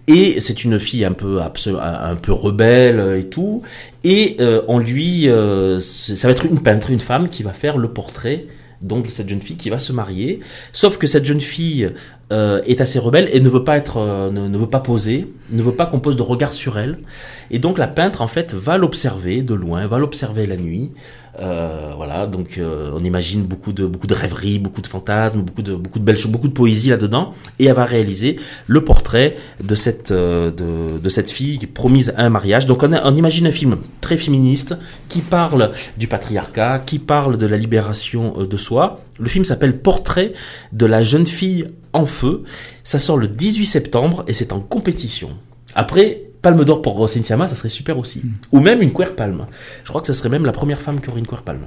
Et c'est une fille un peu un peu rebelle et tout. Et euh, on lui, ça va être une peintre, une femme qui va faire le portrait donc cette jeune fille qui va se marier. Sauf que cette jeune fille euh, est assez rebelle et ne veut pas être, euh, ne, veut pas poser, ne veut pas qu'on pose de regard sur elle. Et donc la peintre en fait va l'observer de loin, va l'observer la nuit. Euh, voilà, donc on imagine beaucoup de beaucoup de rêveries, beaucoup de fantasmes, beaucoup de beaucoup de belles choses, beaucoup de poésie là-dedans, et elle va réaliser le portrait de cette de, cette fille qui est promise à un mariage. Donc on, on imagine un film très féministe qui parle du patriarcat, qui parle de la libération de soi. Le film s'appelle Portrait de la jeune fille en feu. Ça sort le 18 septembre et c'est en compétition. Après, Palme d'or pour Rosin Siama, ça serait super aussi. Ou même une Queer Palme. Je crois que ce serait même la première femme qui aurait une Queer Palme.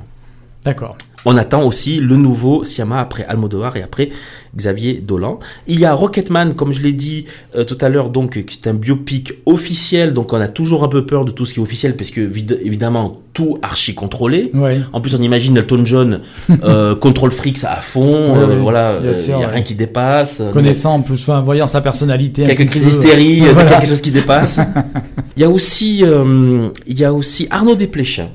D'accord. On attend aussi le nouveau Siama après Almodovar et après Xavier Dolan. Il y a Rocketman, comme je l'ai dit euh, tout à l'heure, donc qui est un biopic officiel. Donc on a toujours un peu peur de tout ce qui est officiel, parce que vid- évidemment tout archi contrôlé. Ouais. En plus, on imagine Elton John euh, contrôle frics à fond. Ouais, euh, voilà, il n'y a ouais. rien qui dépasse. euh, Connaissant en plus, enfin, voyant sa personnalité. quelques crises d'hystérie, euh, euh, voilà. quelque chose qui dépasse. il y a aussi, euh, il y a aussi Arnaud Desplechin.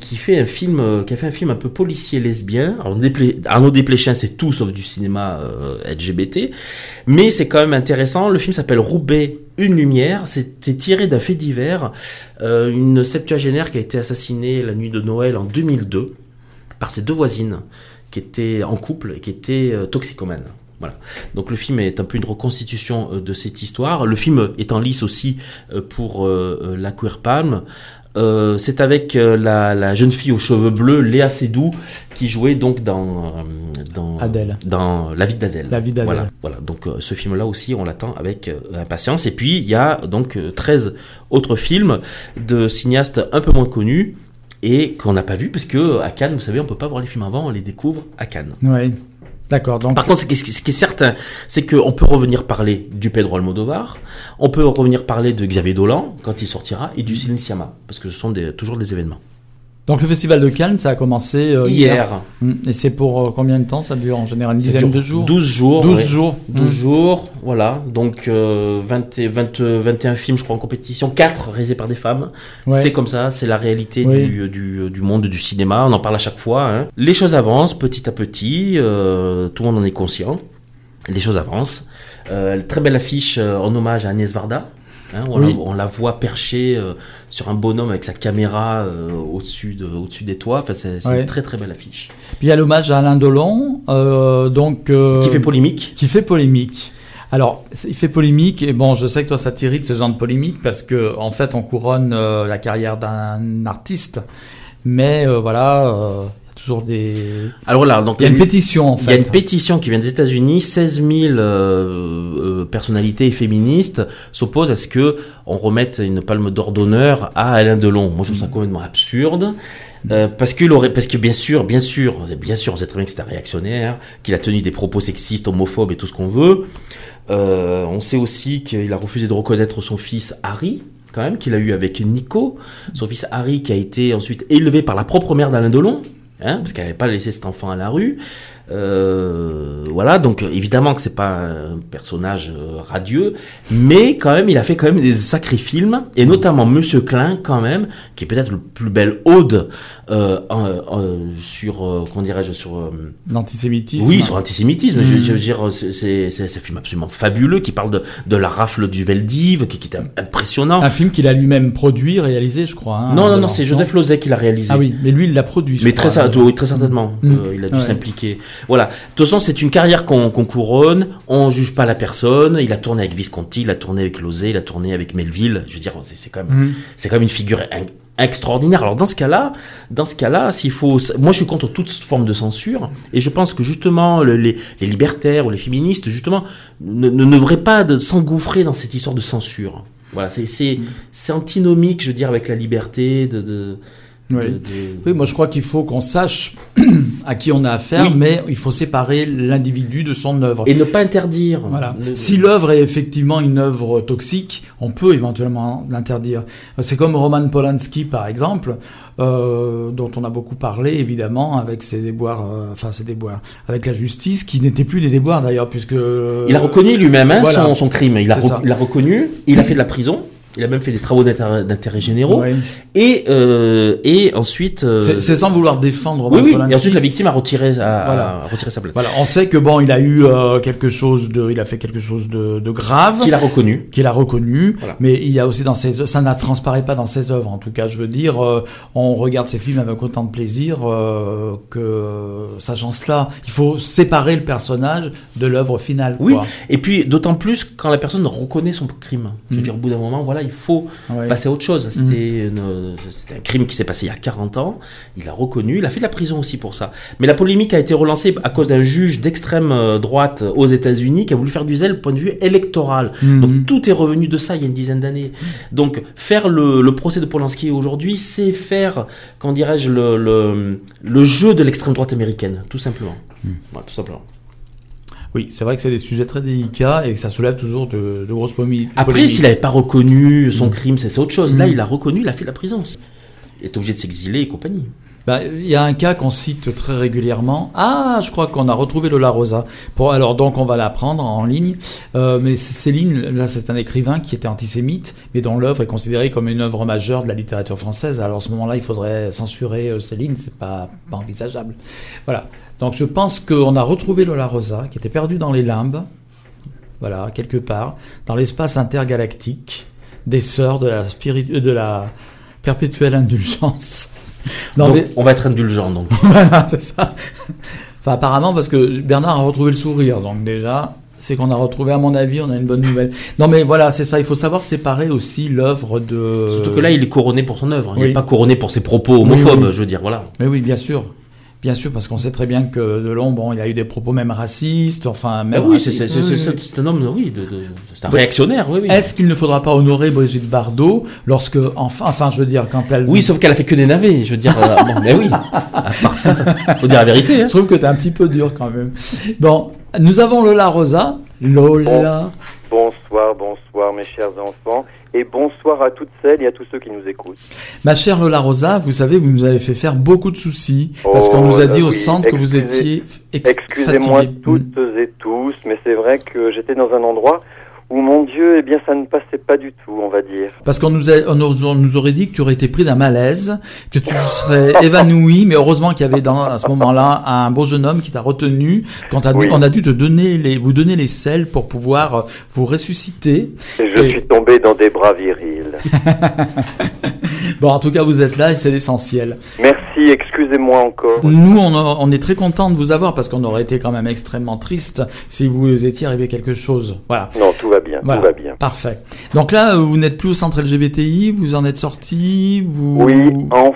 Qui, fait un film, euh, qui a fait un film un peu policier lesbien. Arnaud Desplechin, c'est tout sauf du cinéma euh, LGBT, mais c'est quand même intéressant. Le film s'appelle Roubaix, une lumière. C'est tiré d'un fait divers, euh, une septuagénaire qui a été assassinée la nuit de Noël en 2002 par ses deux voisines qui étaient en couple et qui étaient euh, toxicomanes. Voilà. Donc le film est un peu une reconstitution de cette histoire. Le film est en lice aussi pour la Queer Palm. Euh, c'est avec euh, la, la jeune fille aux cheveux bleus, Léa Seydoux, qui jouait donc dans euh, dans Adèle. dans La vie d'Adèle. La vie d'Adèle. Voilà, voilà. Donc ce film-là aussi, on l'attend avec impatience. Et puis il y a donc euh, 13 autres films de cinéastes un peu moins connus et qu'on n'a pas vus parce que à Cannes, vous savez, on peut pas voir les films avant, on les découvre à Cannes. Ouais. D'accord. Par contre, ce qui, est certain, c'est qu'on peut revenir parler du Pedro Almodovar, on peut revenir parler de Xavier Dolan quand il sortira et du Céline parce que ce sont toujours des événements. Donc le festival de Cannes, ça a commencé euh, Hier, Mm. Et c'est pour euh, combien de temps Ça dure en général? Une dizaine de jours? 12 jours. 12 ouais. jours. 12 Mm. jours, voilà. Donc euh, 20, et- 20, euh, 21 films, je crois, en compétition. 4 réalisés par des femmes. Ouais. C'est comme ça, c'est la réalité Oui. du, du, du monde du cinéma. On en parle à chaque fois. hein. Les choses avancent petit à petit. euh, tout le monde en est conscient. Les choses avancent. Euh, très belle affiche euh, en hommage à Agnès Varda. Hein, on, Oui. la, on la voit perchée euh, sur un bonhomme avec sa caméra euh, au-dessus de, au-dessus des toits. Enfin, c'est Ouais. une très très belle affiche. Puis il y a l'hommage à Alain Delon, euh, donc Qui fait polémique. qui fait polémique. Alors, il fait polémique, et bon, je sais que toi, ça t'irrite ce genre de polémique, parce que, en fait, on couronne la carrière d'un artiste, mais voilà, toujours des... Alors là, donc Il y a une pétition, en Il y a fait. une pétition qui vient des États-Unis. 16 000 euh, euh, personnalités féministes s'opposent à ce que on remette une palme d'or d'honneur à Alain Delon. Moi, je trouve ça complètement absurde. Euh, parce qu'il aurait, parce que bien sûr, bien sûr, bien sûr, sait très bien que c'est un réactionnaire, qu'il a tenu des propos sexistes, homophobes et tout ce qu'on veut. Euh, on sait aussi qu'il a refusé de reconnaître son fils Harry, quand même, qu'il a eu avec Nico, son fils Harry qui a été ensuite élevé par la propre mère d'Alain Delon, hein, parce qu'elle n'avait pas laissé cet enfant à la rue. Euh, voilà, donc euh, évidemment que c'est pas un personnage euh, radieux, mais quand même il a fait quand même des sacrés films, et notamment Monsieur Klein quand même, qui est peut-être le plus belle ode euh, sur, comment dirais-je, sur L'antisémitisme. oui, sur l'antisémitisme. Je, je veux dire, c'est- un film absolument fabuleux qui parle de, de la rafle du Veldiv, qui, qui est impressionnant. Un film qu'il a lui-même produit, réalisé, je crois. hein, non, non, non, c'est Joseph Lozay qui l'a réalisé. Ah oui, mais lui, il l'a produit. Mais crois, très, oui, très certainement, Mm. Il a dû Ouais. Voilà. De toute façon, c'est une carrière qu'on couronne. On juge pas la personne. Il a tourné avec Visconti, il a tourné avec Lozay, il a tourné avec Melville. Je veux dire, c'est quand même, Mm. c'est quand même une figure in- extraordinaire. Alors dans ce cas-là, dans ce cas-là, s'il faut, moi je suis contre toute forme de censure et je pense que justement le- les, les libertaires ou les féministes justement ne, ne devraient pas de s'engouffrer dans cette histoire de censure. Voilà, c'est c'est c'est antinomique, je veux dire, avec la liberté de, de Oui. de- de- Oui, moi je crois qu'il faut qu'on sache à qui on a affaire, Oui. mais il faut séparer l'individu de son œuvre. Et ne pas interdire. Voilà. Si l'œuvre est effectivement une œuvre toxique, on peut éventuellement l'interdire. C'est comme Roman Polanski, par exemple, euh, dont on a beaucoup parlé, évidemment, avec ses déboires, euh, enfin ses déboires, avec la justice, qui n'étaient plus des déboires d'ailleurs, puisque... Il a reconnu lui-même hein, Voilà. son, son crime. Il a, C'est re- ça. il a reconnu. Il a fait de la prison. Il a même fait des travaux d'intérêt généraux. Ouais. Et, euh, et ensuite. euh, C'est sans vouloir défendre oui, oui. Et ensuite, la victime a retiré, a, Voilà. a retiré sa plainte. Voilà, on sait que bon, il a eu euh, quelque chose de, il a fait quelque chose de, de grave. Qu'il a reconnu. qu'il a reconnu, Voilà. mais il y a aussi dans ses ça ne transparaît pas dans ses œuvres en tout cas, je veux dire, on regarde ses films avec autant de plaisir que sachant cela, il faut séparer le personnage de l'œuvre finale. Oui. quoi. Et puis, d'autant plus quand la personne reconnaît son crime. Je veux Mhm. dire, au bout d'un moment, voilà, il faut Ouais. passer à autre chose. C'était une- c'était un crime qui s'est passé il y a 40 ans. Il a reconnu. Il a fait de la prison aussi pour ça. Mais la polémique a été relancée à cause d'un juge d'extrême euh, droite aux États-Unis qui a voulu faire du zèle point de vue électoral. Mhm. Donc tout est revenu de ça il y a une dizaine d'années. Donc faire le, le procès de Polanski aujourd'hui, c'est faire, comment dirais-je, le, le, le jeu de l'extrême droite américaine, tout simplement. Voilà, tout simplement. Oui, c'est vrai que c'est des sujets très délicats et que ça soulève toujours de, de grosses pomi- Après, polémiques. s'il n'avait pas reconnu son crime, c'est autre chose. Là, Mm. il a reconnu, il a fait de la prison. Il est obligé de s'exiler et compagnie. Bah, il y a un cas qu'on cite très régulièrement. Ah, je crois qu'on a retrouvé Lola Rosa. Pour, alors donc on va la prendre en ligne. Euh, mais Céline, là c'est un écrivain qui était antisémite, mais dont l'œuvre est considérée comme une œuvre majeure de la littérature française. Alors à ce moment-là, il faudrait censurer euh, Céline, c'est pas, pas envisageable. Voilà. Donc je pense qu'on a retrouvé Lola Rosa, qui était perdue dans les limbes, voilà, quelque part, dans l'espace intergalactique des sœurs de la, euh, de la perpétuelle indulgence. Non, donc, mais- on va être indulgent. Donc. voilà, c'est ça. Enfin, apparemment, parce que Bernard a retrouvé le sourire, donc déjà, c'est qu'on a retrouvé, à mon avis, on a une bonne nouvelle. Non, mais voilà, c'est ça. Il faut savoir séparer aussi l'œuvre de. Surtout que là, il est couronné pour son œuvre. Il oui. n'est pas couronné pour ses propos homophobes, Oui, oui. je veux dire. Voilà. Mais oui, bien sûr. Bien sûr, parce qu'on sait très bien que Delon, bon, il a eu des propos même racistes, enfin, même. oui, c'est racistes. c'est- c'est- Oui, c'est- un homme, oui, de, de- c'est un réactionnaire, oui, oui. Est-ce qu'il ne faudra pas honorer Brigitte Bardot lorsque, enfin, enfin, je veux dire, quand elle. Oui, sauf qu'elle a fait que des navets, je veux dire. euh, bon, mais oui, à part ça, faut dire la vérité. Hein. Je trouve que t'es un petit peu dur quand même. Bon, nous avons Lola Rosa. Lola. Bonsoir, bonsoir mes chers enfants, et bonsoir à toutes celles et à tous ceux qui nous écoutent. Ma chère Lola Rosa, vous savez, vous nous avez fait faire beaucoup de soucis parce Oh qu'on nous a dit au centre que vous étiez ex- Excusez-moi toutes et tous, mais c'est vrai que j'étais dans un endroit où, mon Dieu, eh bien, ça ne passait pas du tout, on va dire. Parce qu'on nous, a- on nous, on nous aurait dit que tu aurais été pris d'un malaise, que tu serais évanoui, mais heureusement qu'il y avait dans, à ce moment-là un beau jeune homme qui t'a retenu quand on a, Oui. on a dû te donner les, vous donner les selles pour pouvoir euh, vous ressusciter. Et je Et- suis tombé dans des bras virils. Bon, en tout cas, vous êtes là et c'est l'essentiel. Merci, excusez-moi encore. Nous, on, a- on est très content de vous avoir parce qu'on aurait été quand même extrêmement triste si vous étiez arrivé quelque chose. Voilà. Non, tout va bien, Voilà. tout va bien. Parfait. Donc là, euh, vous n'êtes plus au centre LGBTI, vous en êtes sorti, vous... Oui, enfin,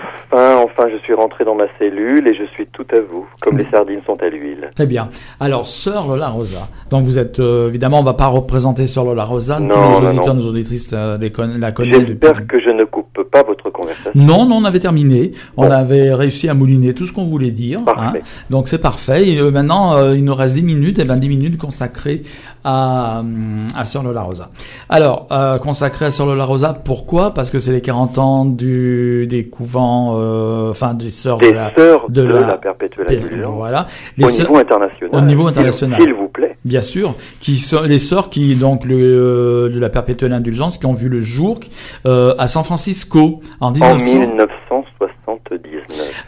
enfin, je suis rentré dans ma cellule et je suis tout à vous, comme les sardines sont à l'huile. Très bien. Alors, Sœur Lola Rosa. Donc vous êtes, euh, évidemment, on va pas représenter Sœur Lola Rosa. Non, Tous auditeurs, nos auditrices euh, la connaissent J'espère que je ne coupe pas votre conversation. Non, non, on avait terminé. On avait réussi à mouliner tout ce qu'on voulait dire. hein. Parfait. Donc c'est parfait. Et, euh, maintenant, euh, il nous reste 10 minutes. Et ben 10 minutes consacrées à, hum, à Sœur Lola Rosa. Alors, euh, consacrées à Sœur Lola Rosa, pourquoi? Parce que c'est les 40 ans du, des couvents, euh, enfin des Sœurs Des de la... sœurs de de, la- la, perpétuelle. Voilà. Les Au sœurs- niveau international. au niveau international. S'il vous plaît. Bien sûr, qui sont les sœurs qui donc le, euh, de la perpétuelle indulgence qui ont vu le jour euh, à San Francisco en En 1900.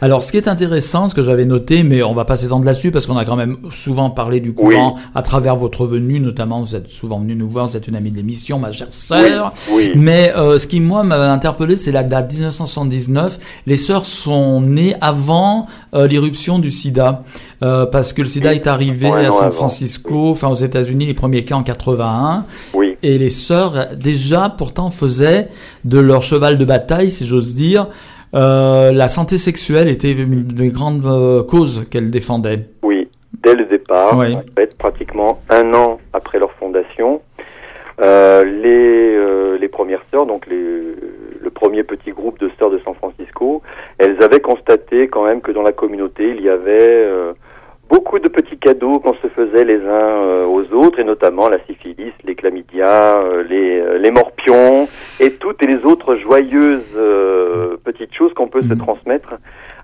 1979. Alors, ce qui est intéressant, ce que j'avais noté, mais on va pas s'étendre là-dessus parce qu'on a quand même souvent parlé du couvent à travers votre venue, notamment vous êtes souvent venu nous voir, vous êtes une amie de l'émission, ma chère sœur. Oui. Mais euh, ce qui moi m'a interpellé, c'est la date 1979. Les sœurs sont nées avant euh, l'irruption du SIDA, euh, parce que le SIDA est arrivé Ouais, à San avant. Francisco, enfin aux États-Unis, les premiers cas en 81. Oui. Et les sœurs, déjà, pourtant, faisaient de leur cheval de bataille, si j'ose dire, euh, la santé sexuelle était une des grandes euh, causes qu'elles défendaient. Oui. Dès le départ, Oui. en fait, pratiquement un an après leur fondation, euh, les, euh, les premières sœurs, donc les, le premier petit groupe de sœurs de San Francisco, elles avaient constaté quand même que dans la communauté, il y avait beaucoup de petits cadeaux qu'on se faisait les uns euh, aux autres, et notamment la syphilis, les chlamydia, euh, les, euh, les morpions, et toutes les autres joyeuses euh, petites choses qu'on peut se Mhm. transmettre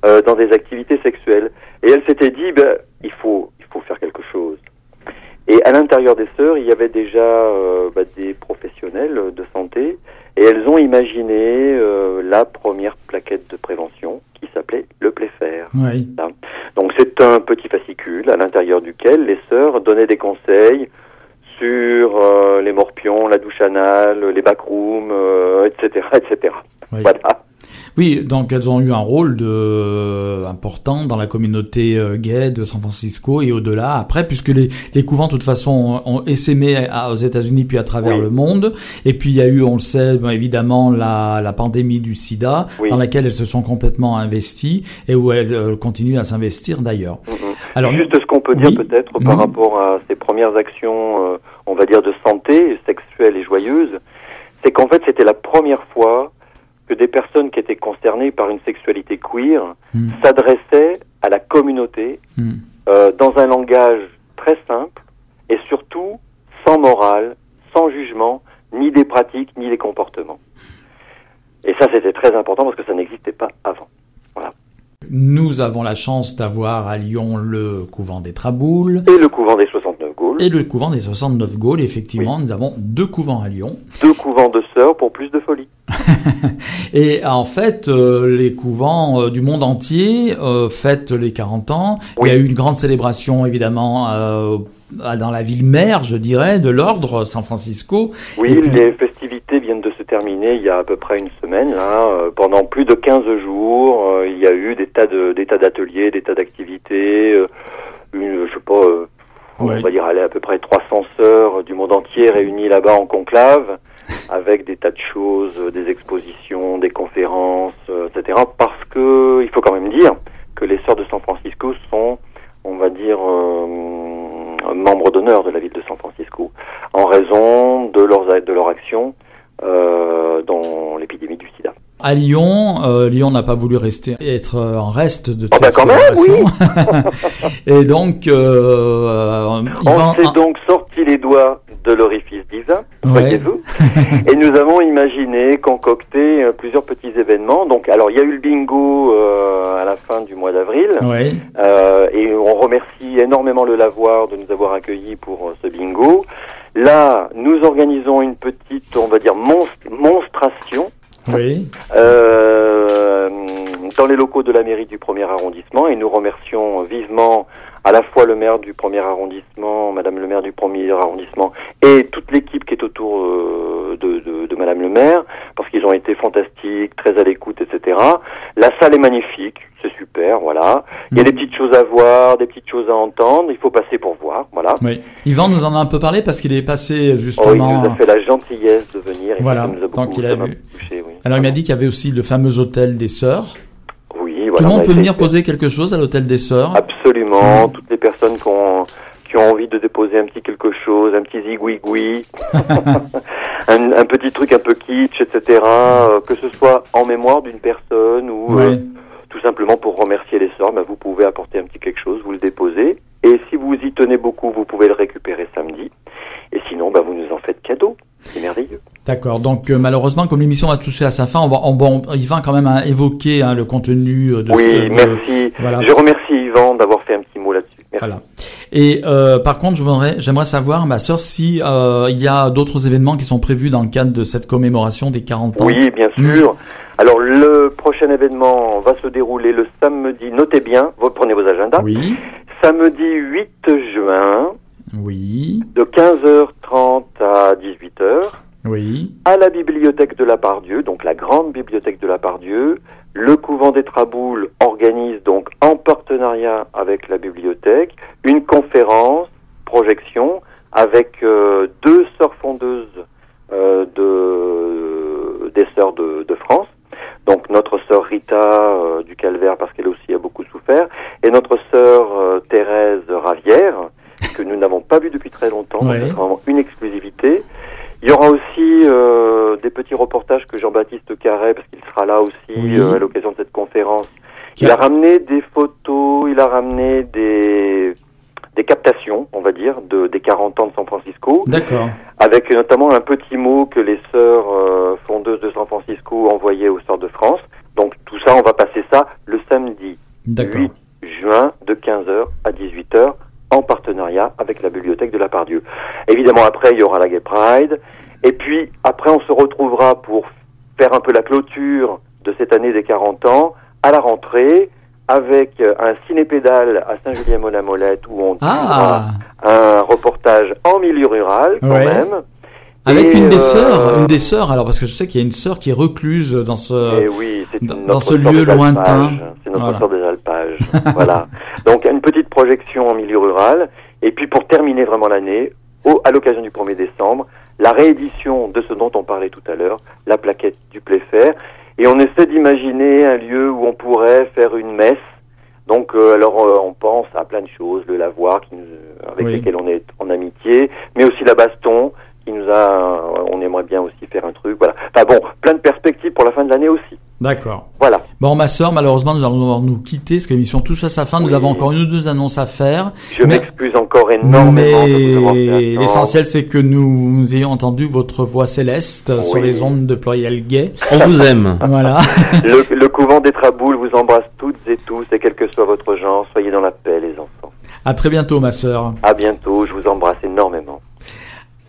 euh, dans des activités sexuelles. Et elle s'était dit, ben, il faut, il faut faire quelque chose. Et à l'intérieur des sœurs, il y avait déjà euh, bah, des professionnels de santé, et elles ont imaginé euh, la première plaquette de prévention qui s'appelait le Playfair. Oui. Donc c'est un petit fascicule à l'intérieur duquel les sœurs donnaient des conseils sur euh, les morpions, la douche anale, les backrooms, euh, etc., etc. Oui. Voilà. Oui, donc elles ont eu un rôle de important dans la communauté euh, gay de San Francisco et au-delà après, puisque les, les couvents de toute façon ont, essaimé à- aux États-Unis puis à travers Oui. le monde. Et puis il y a eu, on le sait, ben, évidemment la, la pandémie du SIDA, Oui. dans laquelle elles se sont complètement investies et où elles euh, continuent à s'investir d'ailleurs. Mhm. Alors Juste ce qu'on peut dire oui. peut-être par rapport à ces premières actions, euh, on va dire de santé sexuelle et joyeuse, c'est qu'en fait c'était la première fois que des personnes qui étaient concernées par une sexualité queer Hmm. s'adressaient à la communauté Hmm. euh, dans un langage très simple et surtout sans morale, sans jugement, ni des pratiques, ni des comportements. Et ça, c'était très important parce que ça n'existait pas avant. Nous avons la chance d'avoir à Lyon le couvent des Traboules Et le couvent des 69 Et le couvent des 69 Gaules. Effectivement, nous avons deux couvents à Lyon. deux couvents de sœurs pour plus de folie. Et en fait, euh, les couvents euh, du monde entier euh, fêtent les 40 ans. Oui. Il y a eu une grande célébration, évidemment, dans la ville mère, je dirais, de l'ordre, San Francisco. Oui, puis- les festivités viennent de se terminer il y a à peu près une semaine. Pendant plus de 15 jours, il y a eu des tas de des tas d'ateliers, des tas d'activités. une, je sais pas, Ouais. on va dire aller à peu près 300 sœurs du monde entier réunies là-bas en conclave, avec des tas de choses, euh, des expositions, des conférences, euh, etc. Parce que il faut quand même dire que les sœurs de San Francisco sont, on va dire, euh, membres d'honneur de la ville de San Francisco, en raison de leurs de leur action euh, dans l'épidémie du SIDA. À Lyon, euh, Lyon n'a pas voulu rester être euh, en reste de Ah cette bah quand même, célébration. Et donc, euh, On Yvan- s'est donc sorti les doigts de l'orifice divin, Ouais. voyez-vous, et nous avons imaginé, concocté euh, plusieurs petits événements. Donc, alors, il y a eu le bingo euh, à la fin du mois d'avril, Ouais. euh, et on remercie énormément le Lavoir de nous avoir accueillis pour euh, ce bingo. Là, nous organisons une petite, on va dire, monst- monstration Oui. euh, dans les locaux de la mairie du premier arrondissement et nous remercions vivement à la fois le maire du premier arrondissement, Madame le maire du premier arrondissement et toute l'équipe qui est autour euh, de, de, de Madame le maire parce qu'ils ont été fantastiques, très à l'écoute, etc. La salle est magnifique, c'est super, voilà. Il y a des petites choses à voir, des petites choses à entendre, il faut passer pour voir, voilà. Oui. Yvan nous en a un peu parlé parce qu'il est passé Oh, il justement. nous a fait la gentillesse de venir et Voilà, ça nous a beaucoup, donc il a vu. touché. Alors il m'a dit qu'il y avait aussi le fameux hôtel des sœurs. Oui, Tout voilà, le on monde peut venir poser quelque chose à l'hôtel des sœurs. Absolument. Toutes les personnes qui ont, qui ont envie de déposer un petit quelque chose, un petit zigouigoui, un, un petit truc un peu kitsch, etc., euh, que ce soit en mémoire d'une personne ou euh, tout simplement pour remercier les sœurs, bah, vous pouvez apporter un petit quelque chose, vous le déposez. Et si vous y tenez beaucoup, vous pouvez le récupérer samedi. Et sinon, bah, vous nous en faites cadeau. C'est merveilleux. D'accord. Donc euh, malheureusement, comme l'émission va toucher à sa fin, on va, on, bon, Yvan quand même a évoqué hein, le contenu euh, de. ce- Oui, de- merci. Voilà. Je remercie Yvan d'avoir fait un petit mot là-dessus. Voilà. Et euh, par contre, j'aimerais savoir, ma sœur, si euh, il y a d'autres événements qui sont prévus dans le cadre de cette commémoration des 40 ans. Oui, bien sûr. Alors, le prochain événement va se dérouler le samedi, notez bien, vous prenez vos agendas, Oui. samedi 8 juin, Oui. de 15h30 à 18h, Oui. à la bibliothèque de la Pardieu, donc la grande bibliothèque de la Pardieu. Le couvent des Traboules organise donc en partenariat avec la bibliothèque une conférence, projection, avec euh, deux sœurs fondeuses euh, de, des sœurs de, de France. Donc notre sœur Rita euh, du Calvaire parce qu'elle aussi a beaucoup souffert et notre sœur euh, Thérèse Ravière que nous n'avons pas vue depuis très longtemps. Ouais. vraiment une exclusivité. Il y aura aussi euh, des petit reportage que Jean-Baptiste Carré, parce qu'il sera là aussi Oui. euh, à l'occasion de cette conférence, il a- ramené des photos, il a ramené des, des captations, on va dire, de, des 40 ans de San Francisco, D'accord. avec notamment un petit mot que les sœurs euh, fondeuses de San Francisco envoyaient aux sœurs de France. Donc tout ça, on va passer ça le samedi D'accord. 8 juin de 15h à 18h en partenariat avec la bibliothèque de la Pardieu. Évidemment, après, il y aura la Gay Pride. Et puis, après, on se retrouvera pour faire un peu la clôture de cette année des 40 ans à la rentrée avec euh, un ciné-pédale à Saint-Julien-Mont-la-Molette où on Ah, un reportage en milieu rural quand Ouais. même. Avec Et, une des euh, sœurs, une des sœurs. Alors parce que je sais qu'il y a une sœur qui est recluse dans ce. Eh oui, dans- ce lieu lointain. C'est notre Voilà. sœur des alpages. voilà. Donc une petite projection en milieu rural. Et puis pour terminer vraiment l'année, à l'occasion du 1er décembre, la réédition de ce dont on parlait tout à l'heure, la plaquette du Playfair. Et on essaie d'imaginer un lieu où on pourrait faire une messe. Donc euh, alors euh, on pense à plein de choses, le lavoir qui nous- avec Oui. lesquels on est en amitié, mais aussi la baston qui nous a, on aimerait bien aussi faire un truc, voilà. Enfin bon, plein de perspectives pour la fin de l'année aussi. D'accord. Voilà. Bon, ma sœur, malheureusement, nous allons devoir nous quitter parce que l'émission touche à sa fin. Nous Oui. avons encore une ou deux annonces à faire. Je Mais- m'excuse encore énormément Mais l'essentiel, c'est que nous, nous ayons entendu votre voix céleste Oui. sur les ondes de Pluriel Gay. On vous aime. Voilà. Le, le couvent des Traboules vous embrasse toutes et tous, et quel que soit votre genre, soyez dans la paix, les enfants. À très bientôt, ma sœur. À bientôt, je vous embrasse énormément.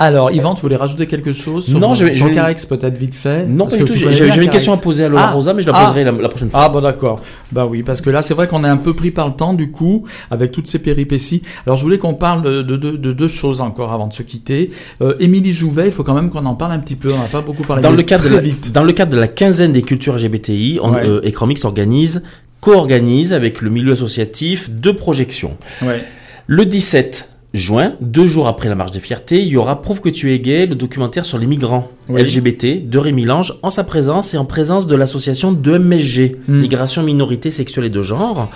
Alors, Yvan, tu voulais rajouter quelque chose sur, Non, je vais- sur Carex, peut-être vite fait? Non, Parce pas du tout. J'ai j'ai- j'ai une question à poser à Laura Ah. Rosa, mais je la Ah. poserai la, la prochaine fois. Ah bon d'accord. Bah oui, parce que là c'est vrai qu'on est un peu pris par le temps du coup, avec toutes ces péripéties. Alors je voulais qu'on parle de, de, de- de deux choses encore avant de se quitter. Euh, Émilie Jouvet, il faut quand même qu'on en parle un petit peu, on n'a pas beaucoup parlé Dans le, cadre de la, vite. dans le cadre de la quinzaine des cultures LGBTI, on, Ouais. euh, Ecromix organise, co-organise avec le milieu associatif deux projections. Ouais. Le 17 juin, deux jours après la marche des fiertés, il y aura Prouve que tu es gay, le documentaire sur les migrants Oui. LGBT de Rémi Lange, en sa présence et en présence de l'association de MSG, Mm. Migration, Minorité Sexuelle et de Genre,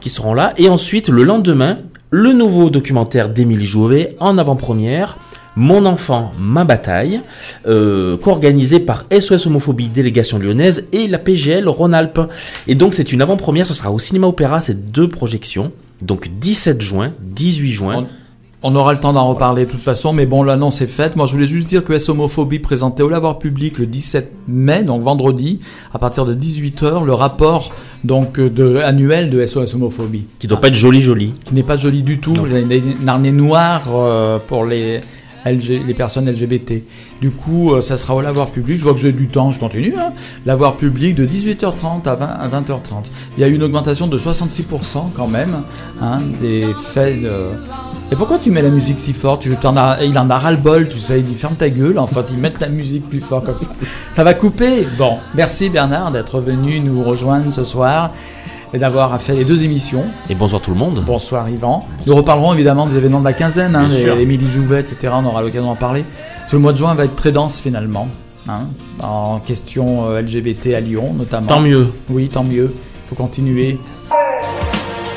qui seront là. Et ensuite, le lendemain, le nouveau documentaire d'Émilie Jouvet en avant-première. Mon enfant, ma bataille, euh, co-organisé par SOS Homophobie Délégation Lyonnaise et la PGL Rhône-Alpes. Et donc c'est une avant-première, ce sera au Cinéma Opéra, ces deux projections. Donc 17 juin, 18 juin. On aura le temps d'en reparler de toute façon, mais bon, l'annonce est faite. Moi, je voulais juste dire que S Homophobie présentait au Lavoir Public le 17 mai, donc vendredi, à partir de 18h, le rapport donc euh, de, annuel de SOS Homophobie. qui doit pas être joli joli. qui n'est pas joli du tout. Non. Il y a une harnais noire euh, pour les, LG les personnes LGBT. Du coup, euh, ça sera au lavoir public. Je vois que j'ai du temps, je continue. Hein. Lavoir public de 18h30 à, 20, à 20h30. Il y a eu une augmentation de 66% quand même hein, des faits. de- Et pourquoi tu mets la musique si fort tu, as, Il en a ras-le-bol, tu sais. Il dit ferme ta gueule. Enfin, ils mettent la musique plus fort comme ça. Ça va couper? Bon, merci Bernard d'être venu nous rejoindre ce soir et d'avoir fait les deux émissions. Et bonsoir tout le monde. Bonsoir Yvan. Nous reparlerons évidemment des événements de la quinzaine, hein, les- sûr. l'Émilie Jouvet, etc. On aura l'occasion d'en parler. Parce que le mois de juin va être très dense finalement, hein, en question euh, LGBT à Lyon notamment. Tant mieux. Oui, tant mieux. faut continuer.